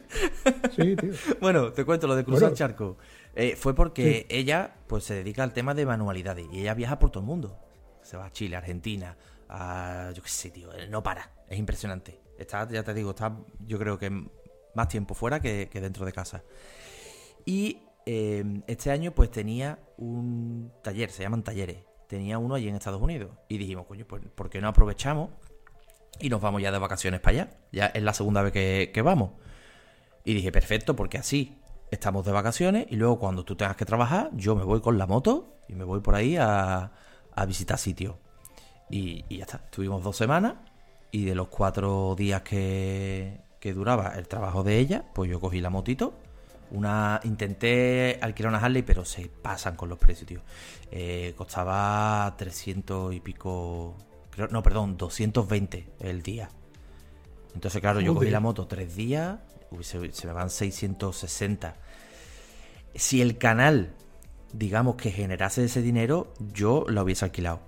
Sí, tío. Bueno, te cuento lo de cruzar Bueno. charco. Eh, fue porque ella pues se dedica al tema de manualidades y ella viaja por todo el mundo. Se va a Chile, Argentina, a yo qué sé, tío, no para, es impresionante. Está, ya te digo, está yo creo que más tiempo fuera que, que dentro de casa. Y eh, este año pues tenía un taller, se llaman talleres. Tenía uno allí en Estados Unidos. Y dijimos, coño, pues ¿por qué no aprovechamos y nos vamos ya de vacaciones para allá? Ya es la segunda vez que, que vamos. Y dije, perfecto, porque así estamos de vacaciones y luego cuando tú tengas que trabajar, yo me voy con la moto y me voy por ahí a, a visitar sitios. Y, y ya está. Estuvimos dos semanas y de los cuatro días que, que duraba el trabajo de ella, pues yo cogí la motito. Una, intenté alquilar una Harley, pero se pasan con los precios, tío. Eh, costaba 300 y pico. creo- no, perdón, 220 el día. Entonces, claro, yo cogí la moto tres días, uy, se, se me van 660. Si el canal, digamos que generase ese dinero, yo lo hubiese alquilado.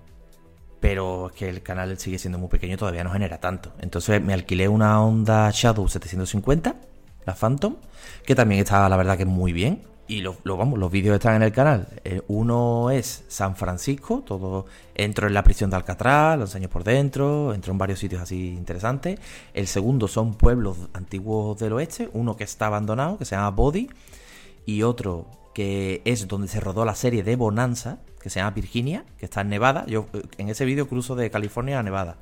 Pero es que el canal sigue siendo muy pequeño, todavía no genera tanto. Entonces me alquilé una Honda Shadow 750, la Phantom, que también está, la verdad, que muy bien. Y lo, vamos, los vídeos están en el canal. Eh, uno es San Francisco, todo entro en la prisión de Alcatraz, lo enseño por dentro, entro en varios sitios así interesantes. El segundo son pueblos antiguos del oeste, uno que está abandonado, que se llama Body, y otro que es donde se rodó la serie de Bonanza, que se llama Virginia, que está en Nevada. Yo eh, en ese vídeo cruzo de California a Nevada.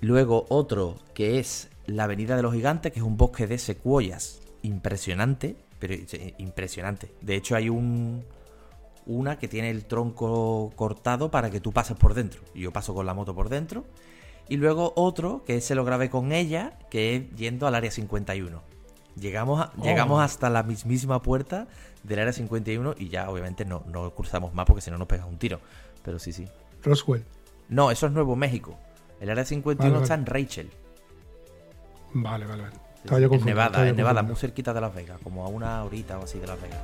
Luego otro que es la Avenida de los Gigantes, que es un bosque de secuoyas impresionante, pero eh, impresionante. De hecho hay un una que tiene el tronco cortado para que tú pases por dentro. Y yo paso con la moto por dentro. Y luego otro que se lo grabé con ella, que es yendo al área 51. Llegamos, a- Oh. llegamos hasta la mismísima puerta del área 51 y ya obviamente no, no cruzamos más porque si no nos pega un tiro. Pero sí, sí. Roswell. No, eso es Nuevo México. El área 51 Vale, está vale. en Rachel. Vale, vale, vale. Estaba yo en Nevada, en Nevada, muy cerquita de Las Vegas, como a una horita o así de Las Vegas.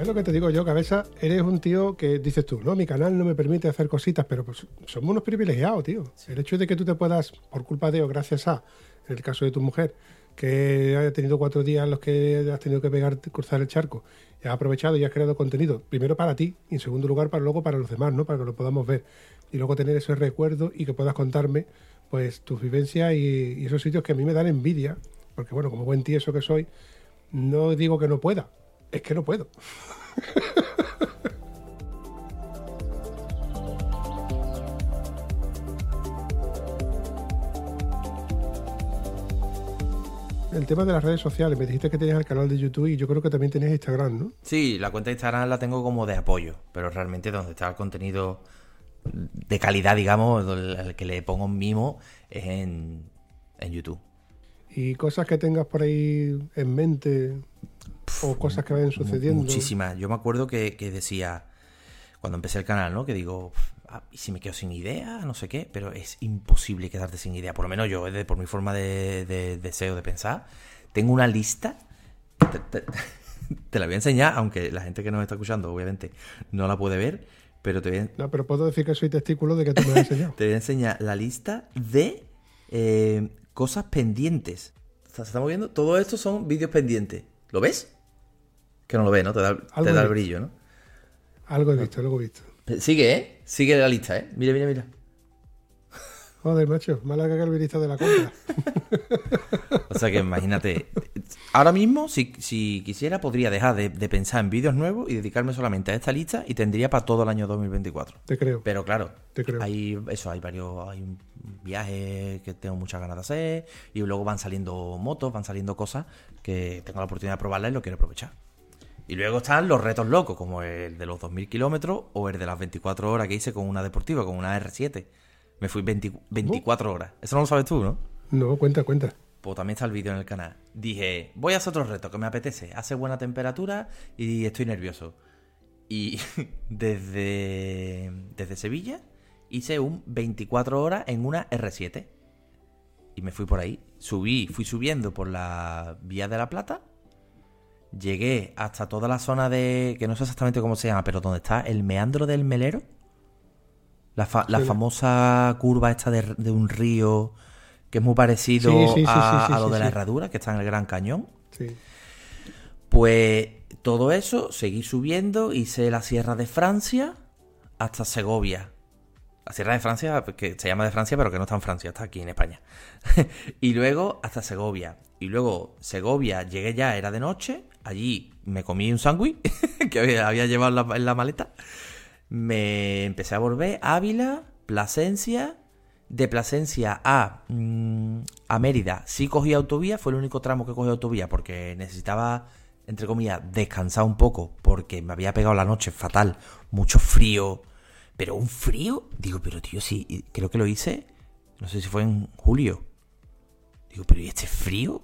Es lo que te digo yo, cabeza. Eres un tío que dices tú, no, mi canal no me permite hacer cositas, pero pues somos unos privilegiados, tío. El hecho de que tú te puedas, por culpa de o gracias a, en el caso de tu mujer, que haya tenido cuatro días en los que has tenido que pegar, cruzar el charco, y has aprovechado y has creado contenido, primero para ti y en segundo lugar para luego para los demás, ¿no? Para que lo podamos ver. Y luego tener ese recuerdo y que puedas contarme, pues, tus vivencias y, y esos sitios que a mí me dan envidia, porque bueno, como buen tieso que soy, no digo que no pueda, es que no puedo. El tema de las redes sociales, me dijiste que tenías el canal de YouTube y yo creo que también tenías Instagram, ¿no? Sí, la cuenta de Instagram la tengo como de apoyo, pero realmente donde está el contenido de calidad, digamos, el que le pongo mimo es en, en YouTube. Y cosas que tengas por ahí en mente o cosas que vayan sucediendo. Muchísimas. Yo me acuerdo que, que decía, cuando empecé el canal, ¿no? Que digo, "Ah, ¿y si me quedo sin idea? No sé qué, pero es imposible quedarte sin idea. Por lo menos yo, por mi forma de, de- deseo de pensar, tengo una lista. Te, te- te la voy a enseñar, aunque la gente que nos está escuchando, obviamente, no la puede ver, pero te voy a, No, pero puedo decir que soy testículo de que tú me has enseñado. te voy a enseñar la lista de eh, cosas pendientes. O sea, ¿Se está moviendo? Todo esto son vídeos pendientes. ¿Lo ves? Que no lo ves, ¿no? Te da, te da el brillo, ¿no? Algo he visto, algo he visto. Sigue, ¿eh? Sigue la lista, ¿eh? Mira, mira, mira. Joder, macho, el virista de la compra. O sea que imagínate, ahora mismo, si, si quisiera, podría dejar de, de pensar en vídeos nuevos y dedicarme solamente a esta lista y tendría para todo el año 2024. Te creo. Pero claro, Te creo. hay eso, hay varios, hay un viaje que tengo muchas ganas de hacer y luego van saliendo motos, van saliendo cosas que tengo la oportunidad de probarlas y lo quiero aprovechar. Y luego están los retos locos, como el de los 2000 kilómetros o el de las 24 horas que hice con una deportiva, con una R7. Me fui 20 24 horas. Eso no lo sabes tú, ¿no? No, cuenta, cuenta. Pues también está el vídeo en el canal. Dije, voy a hacer otro reto que me apetece. Hace buena temperatura y estoy nervioso. Y desde, desde Sevilla hice un 24 horas en una R7. Y me fui por ahí. Subí, fui subiendo por la Vía de la Plata. Llegué hasta toda la zona de. que no sé exactamente cómo se llama, pero donde está el meandro del Melero. La, fa- la Sí. famosa curva esta de, de un río que es muy parecido Sí, sí, sí, a, a lo de la herradura, que está en el Gran Cañón. Sí. Pues todo eso, seguí subiendo, hice la Sierra de Francia hasta Segovia. La Sierra de Francia, que se llama de Francia, pero que no está en Francia, está aquí en España. y luego hasta Segovia. Y luego Segovia, llegué ya, era de noche. Allí me comí un sándwich que había, llevado en la, maleta. Me empecé a volver Ávila, Plasencia. De Plasencia a, mm, a Mérida sí cogí autovía, fue el único tramo que cogí autovía porque necesitaba, entre comillas, descansar un poco porque me había pegado la noche fatal, mucho frío, pero un frío, digo, pero tío, sí, creo que lo hice, no sé si fue en julio. Digo, pero ¿y este frío?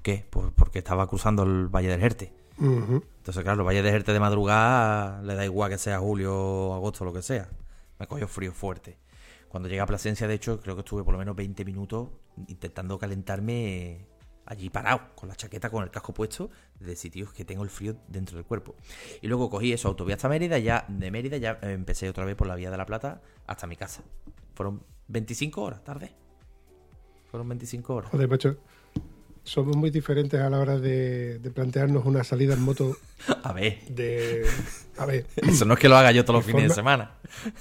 ¿Por qué? Pues porque estaba cruzando el Valle del Jerte. Entonces, claro, el Valle del Jerte de madrugada le da igual que sea julio, agosto, lo que sea. Me cogió frío fuerte. Cuando llegué a Plasencia, de hecho, creo que estuve por lo menos 20 minutos intentando calentarme allí parado, con la chaqueta, con el casco puesto, de es que tengo el frío dentro del cuerpo. Y luego cogí eso, autovía hasta Mérida, ya de Mérida ya empecé otra vez por la Vía de la Plata hasta mi casa. Fueron 25 horas, tarde. Fueron 25 horas. Joder, macho. Somos muy diferentes a la hora de, de plantearnos una salida en moto A ver, de... A ver, eso no es que lo haga yo todos los fines de semana.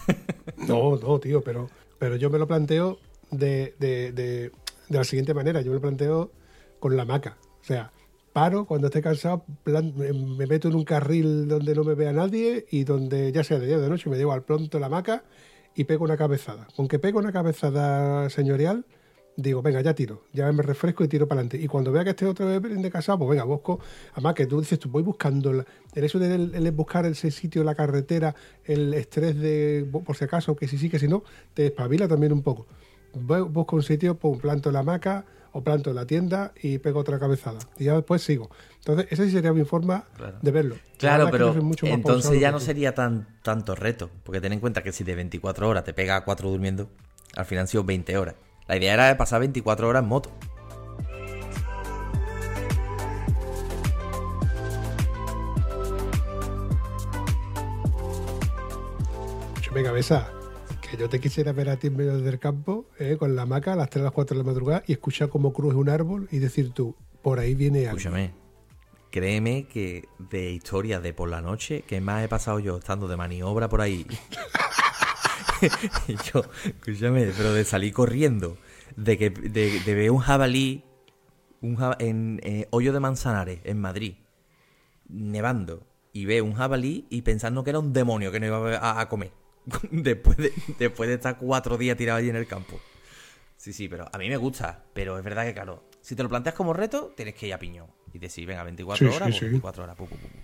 no, no, tío, pero, pero yo me lo planteo de, de, de, de la siguiente manera. Yo me lo planteo con la maca. O sea, paro cuando esté cansado, plan- me me meto en un carril donde no me vea nadie y donde ya sea de día o de noche me llevo al pronto la hamaca y pego una cabezada. Con que pego una cabezada señorial, digo, venga, ya tiro, ya me refresco y tiro para adelante. Y cuando vea que esté otra vez de casado, pues venga, busco. Además, que tú dices, tú voy buscando la- el eso de el- el buscar ese sitio, la carretera, el estrés de, por si acaso, que si sí, que si no, te espabila también un poco. Voy- Busco un sitio, pues planto la hamaca o planto la tienda y pego otra cabezada. Y ya después sigo. Entonces, esa sí sería mi forma Claro. de verlo. La Claro, pero mucho entonces ya no sería tan tanto reto. Porque ten en cuenta que si de 24 horas te pega a 4 durmiendo, al final han sido 20 horas. La idea era pasar 24 horas en moto. Venga, besa. Que yo te quisiera ver a ti en medio del campo, eh, con la hamaca a las 3 a las 4 de la madrugada y escuchar cómo cruje un árbol y decir tú, por ahí viene alguien. Escúchame. Créeme que de historias de por la noche, que más he pasado yo estando de maniobra por ahí. Y yo, escúchame, pero de salir corriendo, de que de, de ver un jabalí un en eh, Hoyo de Manzanares, en Madrid, nevando, y ve un jabalí y pensando que era un demonio que no iba a, a comer. después, de, después de estar cuatro días tirado allí en el campo. Sí, sí, pero a mí me gusta. Pero es verdad que, claro, si te lo planteas como reto, tienes que ir a piñón. Y decir, venga, 24 Sí, sí, horas, sí. 24 horas. pu, pu, pu, pu.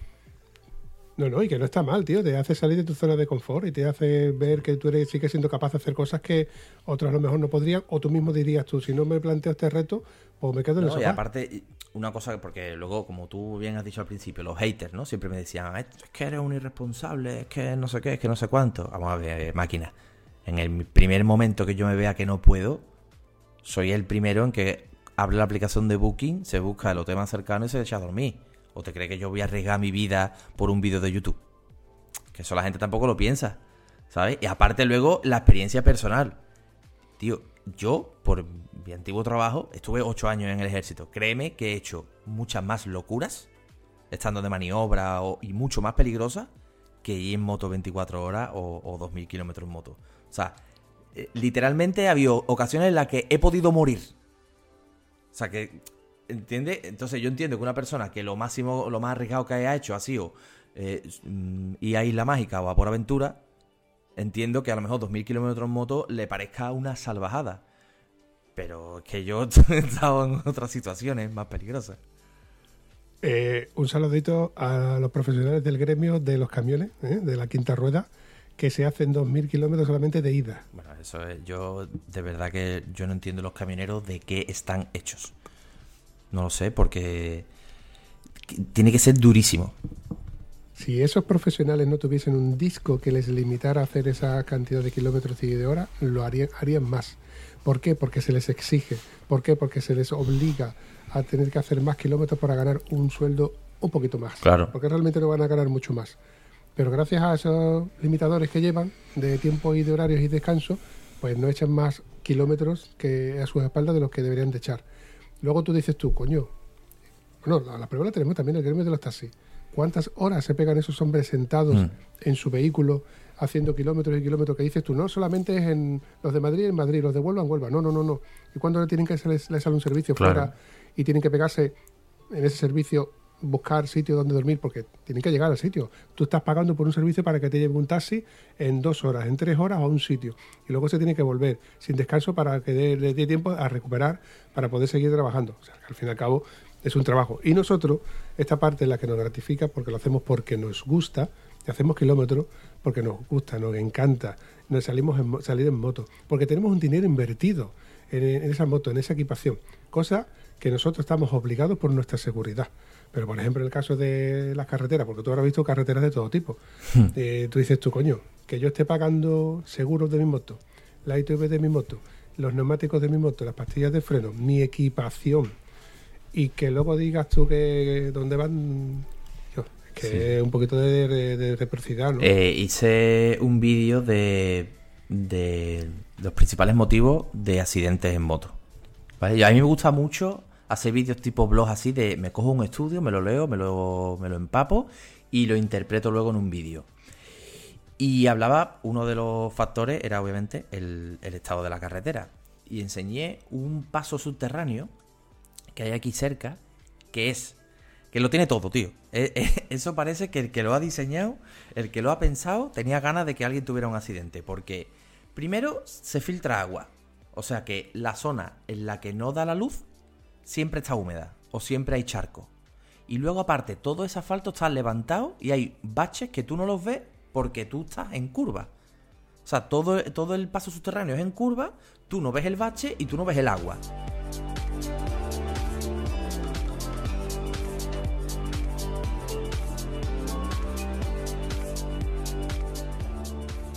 No, no, y que no está mal, tío. Te hace salir de tu zona de confort y te hace ver que tú eres, sigues siendo capaz de hacer cosas que otros a lo mejor no podrían. O tú mismo dirías tú, si no me planteo este reto, pues me quedo en el No, y sofá. aparte, una cosa, porque luego, como tú bien has dicho al principio, los haters, ¿no? Siempre me decían, "Ay, es que eres un irresponsable, es que no sé qué, es que no sé cuánto. Vamos a ver, máquina. En el primer momento que yo me vea que no puedo, soy el primero en que abre la aplicación de Booking, se busca el hotel más cercano y se echa a dormir. ¿O te cree que yo voy a arriesgar mi vida por un vídeo de YouTube? Que eso la gente tampoco lo piensa, ¿sabes? Y aparte luego la experiencia personal. Tío, yo, por mi antiguo trabajo, estuve ocho años en el ejército. Créeme que he hecho muchas más locuras, estando de maniobra y mucho más peligrosas, que ir en moto 24 horas o, o 2.000 kilómetros en moto. O sea, eh, literalmente ha habido ocasiones en las que he podido morir. O sea que, ¿entiendes? Entonces yo entiendo que una persona que lo máximo, lo más arriesgado que haya hecho ha sido eh, mm, ir a Isla Mágica o a por aventura, entiendo que a lo mejor 2.000 kilómetros en moto le parezca una salvajada. Pero es que yo he estado en otras situaciones más peligrosas. Eh, un saludito a los profesionales del gremio de los camiones, ¿eh? de la quinta rueda, que se hacen 2.000 kilómetros solamente de ida. Bueno, eso es, yo de verdad que yo no entiendo los camioneros de qué están hechos. No lo sé, porque que- tiene que ser durísimo. Si esos profesionales no tuviesen un disco que les limitara a hacer esa cantidad de kilómetros y de hora, lo harían, harían más. ¿Por qué? Porque se les exige. ¿Por qué? Porque se les obliga a tener que hacer más kilómetros para ganar un sueldo un poquito más. Claro. Porque realmente no van a ganar mucho más. Pero gracias a esos limitadores que llevan de tiempo y de horarios y descanso, pues no echan más kilómetros que a sus espaldas de los que deberían de echar. Luego tú dices tú, coño, bueno, la, la prueba la tenemos también en el gremio de los taxis. ¿Cuántas horas se pegan esos hombres sentados Mm. en su vehículo haciendo kilómetros y kilómetros que dices tú? No solamente es en los de Madrid, en Madrid, los de Huelva, en Huelva. No, no, no, no. ¿Y cuándo le tienen que les, les sale un servicio Claro. fuera y tienen que pegarse en ese servicio, buscar sitio donde dormir? Porque tienen que llegar al sitio. Tú estás pagando por un servicio para que te lleve un taxi en dos horas, en tres horas a un sitio. Y luego se tiene que volver sin descanso para que dé- tiempo a recuperar para poder seguir trabajando. O sea, que al fin y al cabo es un trabajo. Y nosotros, esta parte es la que nos gratifica porque lo hacemos porque nos gusta, y hacemos kilómetros porque nos gusta, nos encanta, nos salimos en, salir en moto, porque tenemos un dinero invertido en, en esa moto, en esa equipación, cosa que nosotros estamos obligados por nuestra seguridad. Pero, por ejemplo, en el caso de las carreteras, porque tú habrás visto carreteras de todo tipo, eh, tú dices tú, coño, que yo esté pagando seguros de mi moto, la ITV de mi moto, los neumáticos de mi moto, las pastillas de freno, mi equipación, y que luego digas tú que dónde van que es un poquito de, de, de reciprocidad, ¿no? Eh, hice un vídeo de, de los principales motivos de accidentes en moto. ¿Vale? Y a mí me gusta mucho hacer vídeos tipo blog así de me cojo un estudio, me lo leo, me lo, me lo empapo y lo interpreto luego en un vídeo. Y hablaba, uno de los factores era obviamente el, el estado de la carretera. Y enseñé un paso subterráneo que hay aquí cerca, que es que lo tiene todo, tío. Eh, eh, Eso parece que el que lo ha diseñado, el que lo ha pensado, tenía ganas de que alguien tuviera un accidente. Porque primero se filtra agua. O sea que la zona en la que no da la luz siempre está húmeda. O siempre hay charco. Y luego aparte, todo ese asfalto está levantado y hay baches que tú no los ves porque tú estás en curva. O sea, todo, todo el paso subterráneo es en curva, tú no ves el bache y tú no ves el agua.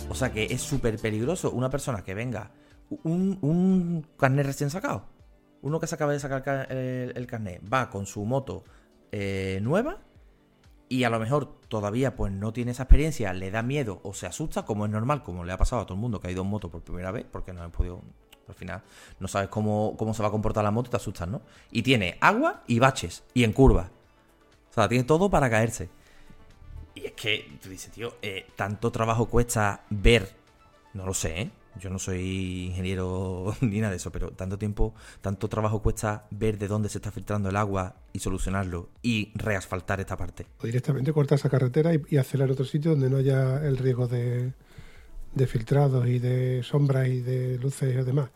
O sea que es súper peligroso una persona que venga, un, un carnet recién sacado, uno que se acaba de sacar ca- el, el carnet, va con su moto eh, nueva y a lo mejor todavía pues no tiene esa experiencia, le da miedo o se asusta, como es normal, como le ha pasado a todo el mundo que ha ido en moto por primera vez, porque no han podido, al final no sabes cómo, cómo se va a comportar la moto y te asustas, ¿no? Y tiene agua y baches y en curva. O sea, tiene todo para caerse. Y es que tú dices, tío, eh, tanto trabajo cuesta ver, no lo sé, ¿eh? Yo no soy ingeniero ni nada de eso, pero tanto tiempo, tanto trabajo cuesta ver de dónde se está filtrando el agua y solucionarlo y reasfaltar esta parte. O directamente cortar esa carretera y, y en otro sitio donde no haya el riesgo de, de filtrados y de sombras y de luces y demás.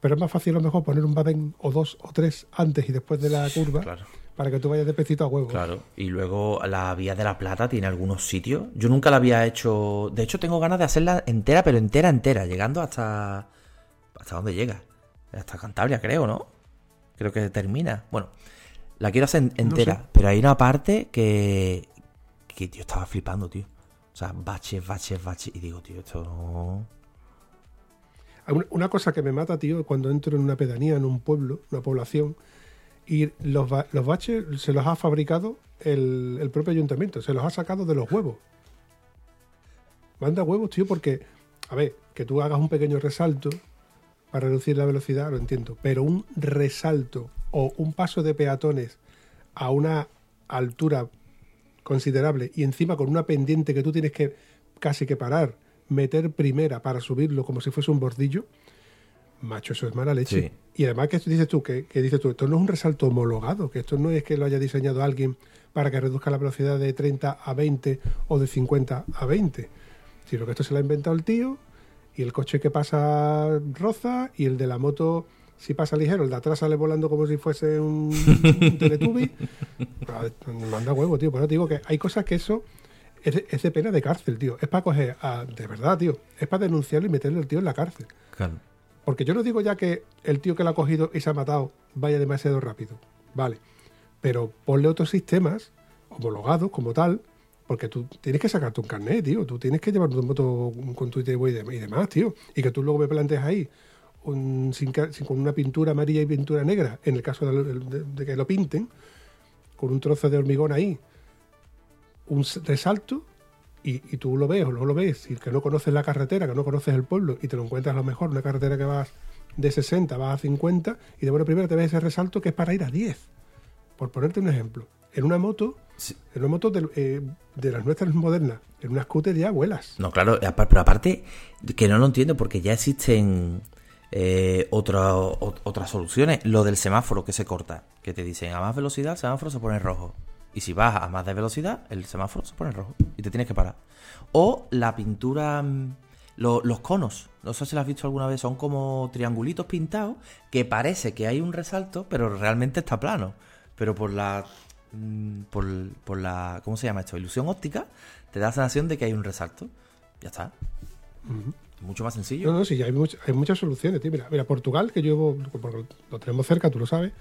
Pero es más fácil a lo mejor poner un badén o dos o tres antes y después de la curva Claro. Para que tú vayas de pecito a huevo. Claro, y luego la Vía de la Plata tiene algunos sitios. Yo nunca la había hecho. De hecho, tengo ganas de hacerla entera, pero entera, entera, llegando hasta. ¿Hasta dónde llega? Hasta Cantabria, creo, ¿no? Creo que termina. Bueno, la quiero hacer en- entera, sé. pero hay una parte que. que, tío, estaba flipando, tío. O sea, baches, baches, baches. Y digo, tío, esto no. Una- Una cosa que me mata, tío, cuando entro en una pedanía, en un pueblo, una población, y los, los baches se los ha fabricado el, el propio ayuntamiento, se los ha sacado de los huevos. Manda huevos, tío, porque, a ver, que tú hagas un pequeño resalto para reducir la velocidad, lo entiendo, pero un resalto o un paso de peatones a una altura considerable y encima con una pendiente que tú tienes que casi que parar meter primera para subirlo como si fuese un bordillo, macho, eso es mala leche. Sí. Y además que dices tú, que, que dices tú, esto no es un resalto homologado, que esto no es que lo haya diseñado alguien para que reduzca la velocidad de 30 a 20 o de 50 a 20, sino que esto se lo ha inventado el tío y el coche que pasa roza y el de la moto si pasa ligero, el de atrás sale volando como si fuese un, un teletubi. Manda huevo, tío. Por eso te digo que hay cosas que eso es de, es de pena de cárcel, tío. Es para coger, a- de verdad, tío. Es para denunciarlo y meterle al tío en la cárcel. Claro. Porque yo no digo ya que el tío que lo ha cogido y se ha matado vaya demasiado rápido. Vale. Pero ponle otros sistemas homologados como tal. Porque tú tienes que sacarte un carnet, tío. Tú tienes que llevar tu moto con tu ITV y, dem- y demás, tío. Y que tú luego me plantees ahí un, sin, con una pintura amarilla y pintura negra, en el caso de, que lo pinten, con un trozo de hormigón ahí, un resalto, y, y tú lo ves o no lo ves, y que no conoces la carretera, que no conoces el pueblo, y te lo encuentras a lo mejor una carretera que vas de 60, vas a 50, y de buena primera te ves ese resalto que es para ir a 10. Por ponerte un ejemplo. En una moto, Sí. en una moto de, eh, de las nuestras modernas, en una scooter ya vuelas. No, claro, apa- pero aparte que no lo entiendo porque ya existen eh, otra- o- otras soluciones. Lo del semáforo que se corta, que te dicen a más velocidad el semáforo se pone rojo. Y si vas a más de velocidad, el semáforo se pone rojo y te tienes que parar. O la pintura, mm, lo- los conos, no sé si lo has visto alguna vez, son como triangulitos pintados que parece que hay un resalto, pero realmente está plano. Pero por la mm, por, por la ¿cómo se llama esto? ilusión óptica, te da la sensación de que hay un resalto. Ya está. Mucho más sencillo. No, no, sí, hay, much- hay muchas soluciones, tío. Mira, mira, Portugal, que yo porque lo tenemos cerca, tú lo sabes,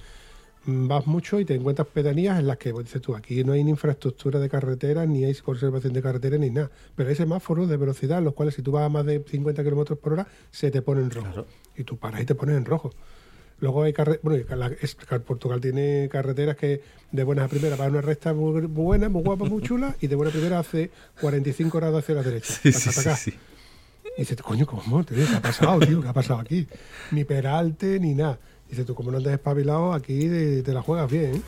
vas mucho y te encuentras pedanías en las que, pues, dices tú, aquí no hay ni infraestructura de carretera, ni hay conservación de carretera, ni nada. Pero hay semáforos de velocidad, los cuales si tú vas a más de 50 kilómetros por hora, se te pone en rojo. Claro. Y tú paras y te pones en rojo. Luego hay carreteras, bueno, Portugal tiene carreteras que de buenas a primeras va a una recta muy, buena, muy guapa, muy chula, y de buena a primera hace 45 grados hacia la derecha. Taca, taca. Y dices, coño, ¿cómo? tío? ¿Qué ha pasado, tío? ¿Qué ha pasado aquí? Ni peralte, ni nada. Dices, tú, como no andas espabilado, aquí te, la juegas bien.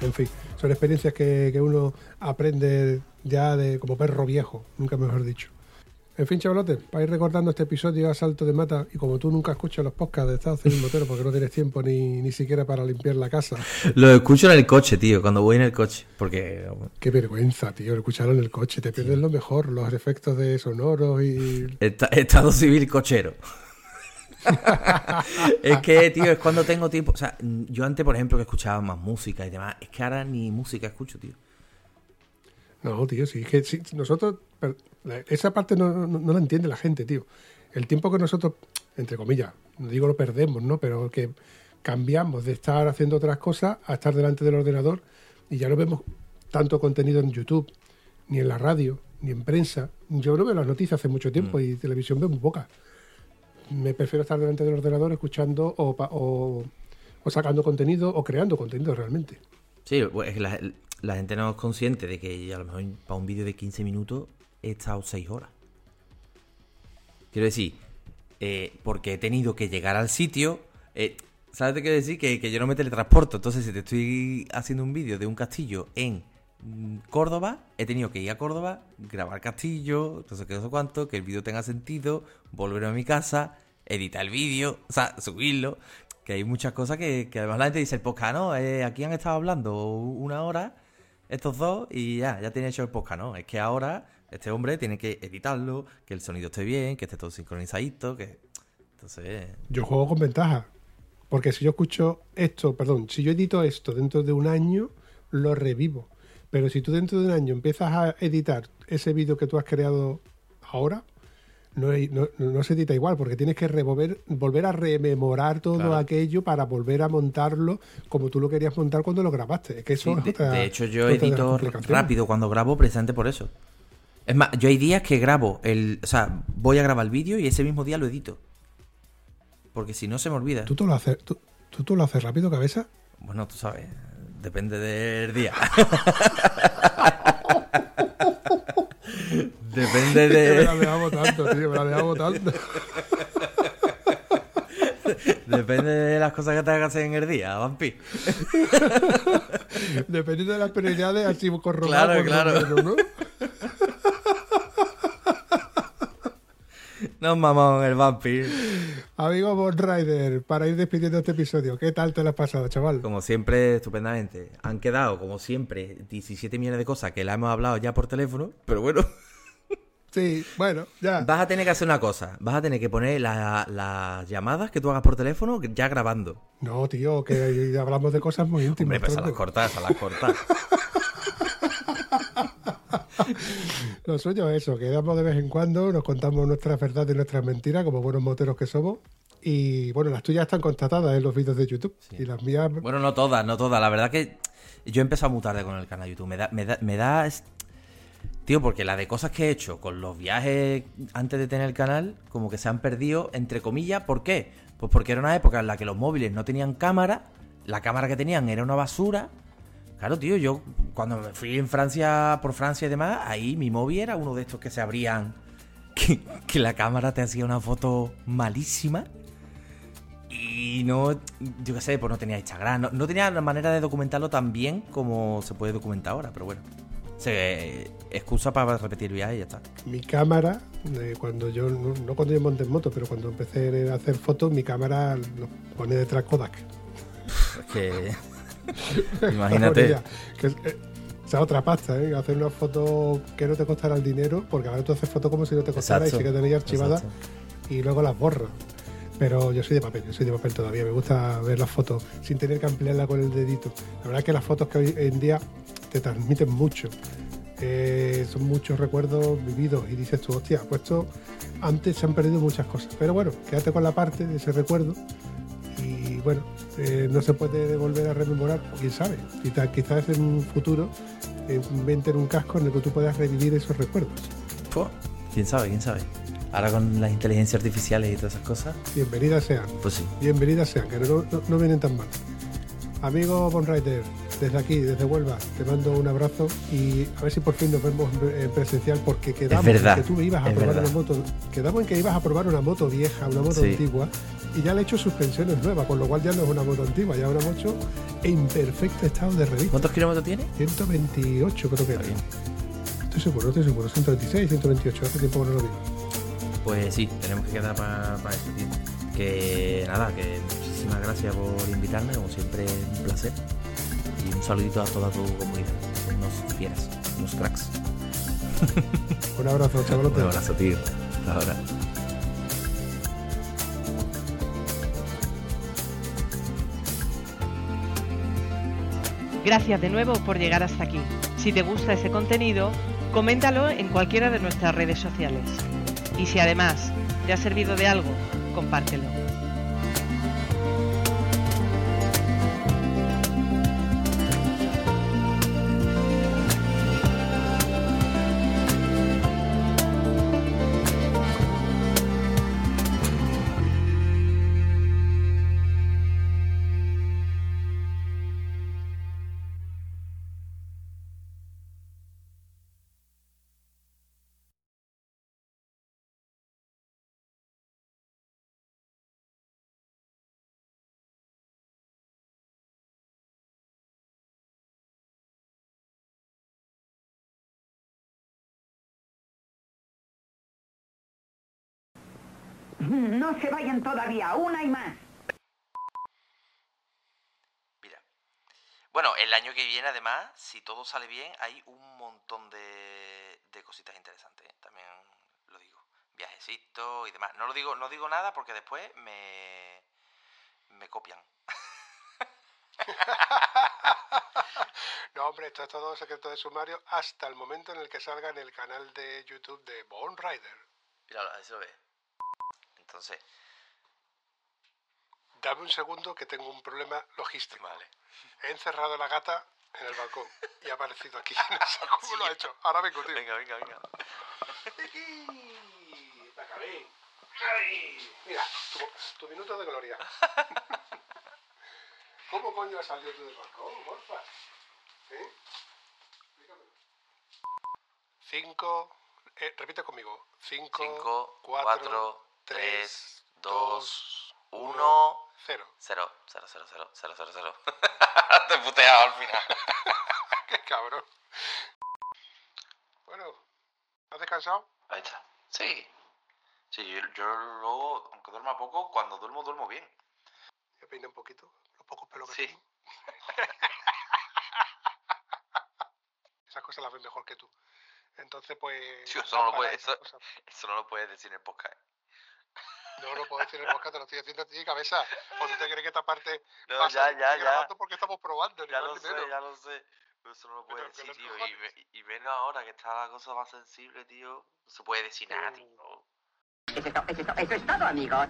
En fin, son experiencias que, que uno aprende ya de como perro viejo, nunca mejor dicho. En fin, chavalotes, para ir recordando este episodio a salto de mata, y como tú nunca escuchas los podcasts de Estado Civil Motero porque no tienes tiempo ni, ni siquiera para limpiar la casa, Lo escucho en el coche, tío, cuando voy en el coche. Porque qué vergüenza, tío, escucharlo en el coche, te pierdes lo mejor, los efectos de sonoros y... Esta- Estado civil cochero. es que, tío, es cuando tengo tiempo. O sea, yo antes, por ejemplo, que escuchaba más música y demás. Es que ahora ni música escucho, tío. No, tío, sí, es que sí, nosotros, esa parte no, no- no la entiende la gente, tío. El tiempo que nosotros, entre comillas, no digo lo perdemos, ¿no? Pero que cambiamos de estar haciendo otras cosas a estar delante del ordenador y ya no vemos tanto contenido en YouTube, ni en la radio, ni en prensa. Yo no veo las noticias hace mucho tiempo y televisión veo muy poca. Me prefiero estar delante del ordenador escuchando o, o, o sacando contenido o creando contenido realmente. Sí, pues la, la gente no es consciente de que a lo mejor para un vídeo de 15 minutos he estado 6 horas. Quiero decir, eh, porque he tenido que llegar al sitio. eh, ¿Sabes qué quiero decir? Que, que yo no me teletransporto. Entonces, si te estoy haciendo un vídeo de un castillo en mm, Córdoba, he tenido que ir a Córdoba, grabar castillo, no sé qué, no sé cuánto, que el vídeo tenga sentido, volver a mi casa, editar el vídeo, o sea, subirlo. Que hay muchas cosas que, que además la gente dice, el podcast, ¿no? Aquí han estado hablando una hora, estos dos, y ya, ya tiene hecho el podcast, ¿no? Es que ahora este hombre tiene que editarlo, que el sonido esté bien, que esté todo sincronizadito, que... Entonces... Yo juego con ventaja. Porque si yo escucho esto, perdón, si yo edito esto dentro de un año, lo revivo. Pero si tú dentro de un año empiezas a editar ese vídeo que tú has creado ahora, no, no, no se edita igual, porque tienes que revolver, volver a rememorar todo Claro. aquello para volver a montarlo como tú lo querías montar cuando lo grabaste. Es que eso Sí, es de, otra- de hecho, yo edito rápido cuando grabo precisamente por eso. Es más, yo hay días que grabo el... O sea, voy a grabar el vídeo y ese mismo día lo edito. Porque si no se me olvida. ¿Tú, todo lo haces, tú, tú lo haces rápido, cabeza? Bueno, tú sabes, depende del día. depende Me de... la dejamos tanto, tío, me la dejamos tanto. Depende de las cosas que te hagas en el día, vampi. Dependiendo de las prioridades, así corro Claro, claro. menos, ¿no? No, mamón, el vampi. Amigo Bon Rider, para ir despidiendo este episodio, ¿qué tal te lo has pasado, chaval? Como siempre, estupendamente. Han quedado, como siempre, 17 millones de cosas que la hemos hablado ya por teléfono. Pero bueno, Sí, bueno, ya. vas a tener que hacer una cosa. Vas a tener que poner la- las llamadas que tú hagas por teléfono ya grabando. No, tío, que hablamos de cosas muy íntimas. Hombre, pues a las cortas, a las cortas. Lo suyo es eso, quedamos de vez en cuando, nos contamos nuestras verdades y nuestras mentiras, como buenos moteros que somos. Y bueno, las tuyas están constatadas en los vídeos de YouTube. Y las mías, Bueno, no todas, no todas. La verdad que yo he empezado muy tarde con el canal de YouTube. Me da, me da, me da Tío, porque la de cosas que he hecho con los viajes antes de tener el canal, como que se han perdido, entre comillas. ¿Por qué? Pues porque era una época en la que los móviles no tenían cámara, la cámara que tenían era una basura. Claro, tío, yo cuando me fui en Francia, por Francia y demás, ahí mi móvil era uno de estos que se abrían, que, la cámara te hacía una foto malísima. Y no, yo qué sé, pues no tenía Instagram, no, no tenía la manera de documentarlo tan bien como se puede documentar ahora, pero bueno. Se excusa para repetir viajes y ya está. mi cámara, eh, cuando yo, no, no cuando yo monté en moto, pero cuando empecé a hacer fotos, mi cámara lo pone detrás Kodak. Es que. Por Imagínate. que es, eh, esa otra pasta, ¿eh? Hacer una foto que no te costará el dinero, porque ahora tú haces fotos como si no te costara Exacto, y se quedan ahí archivadas exacto. y luego las borras. Pero yo soy de papel, yo soy de papel todavía. Me gusta ver las fotos sin tener que ampliarla con el dedito. La verdad es que las fotos que hoy en día te transmiten mucho. Eh, son muchos recuerdos vividos y dices tú, hostia, pues esto antes se han perdido muchas cosas. Pero bueno, quédate con la parte de ese recuerdo y bueno, eh, no se puede volver a rememorar, quién sabe. Quizás, quizás en un futuro eh, inventen un casco en el que tú puedas revivir esos recuerdos. Pues, quién sabe, quién sabe. Ahora con las inteligencias artificiales y todas esas cosas, Bienvenidas sean. pues sí. Bienvenidas sean, que no, no- no vienen tan mal. Amigo Bonrider, desde aquí, desde Huelva, te mando un abrazo y a ver si por fin nos vemos en en presencial porque quedamos en que tú ibas a probar verdad. una moto, quedamos en que ibas a probar una moto vieja, una moto Sí. antigua y ya le he hecho suspensiones nuevas, con lo cual ya no es una moto antigua, ya es una moto en perfecto estado de revista. ¿Cuántos kilómetros tiene? 128 creo que era. Estoy seguro, estoy seguro, 126, 128, hace tiempo que no lo digo. Pues sí, tenemos que quedar para eso, tío. Que nada, que muchísimas gracias por invitarme, como siempre, un placer. Y un saludito a toda tu comunidad. Unos fieras, unos cracks. Un abrazo, chavalote. Un abrazo, tío. Hasta ahora. Gracias de nuevo por llegar hasta aquí. Si te gusta ese contenido, coméntalo en cualquiera de nuestras redes sociales. Y si además te ha servido de algo, compártelo. No se vayan todavía, una y más. Mira. Bueno, el año que viene, además, si todo sale bien, hay un montón de, de cositas interesantes. ¿eh? También lo digo. Viajecitos y demás. No lo digo, no digo nada porque después me, me copian. No, hombre, esto es todo secreto de sumario hasta el momento en el que salga en el canal de YouTube de Bone Rider. Mira, eso ve. Entonces, Dame un segundo que tengo un problema logístico. vale. He encerrado a la gata en el balcón y ha aparecido aquí. No sé cómo lo ha hecho. Ahora vengo, tío. Venga, venga, venga. ¡La acabé! ¡Ay! Mira, tu, tu minuto de gloria. ¿Cómo coño has salido tú del balcón, porfa? ¿Eh? Explícamelo. Cinco. eh, repite conmigo. Cinco, 5, cuatro, 4, tres, 3, dos, 2, uno, 1, Cero. Cero, cero, cero, cero, cero, cero, cero. Te he puteado al final. Qué cabrón. Bueno, ¿has descansado? Ahí está. Sí. Sí, yo, yo luego, aunque duerma poco, cuando duermo, duermo bien. Me peiné un poquito, los pocos pelos que Sí. tengo. Esas cosas las ven mejor que tú. Entonces, pues... Sí, eso no lo para puede- esas eso-. Eso no lo puedes decir en el podcast. No lo puedo decir en el podcast, te lo estoy haciendo a ti, cabeza. O tú te crees que esta parte No, va a ya, ya, ya. porque estamos probando, Ya lo sé, menos. ya lo sé. Pero eso no lo que decir, tío. Y, me- y menos ahora que está la cosa más sensible, tío. No se puede decir nada, Mm. tío. Eso es, to- eso es to- eso es todo, amigos.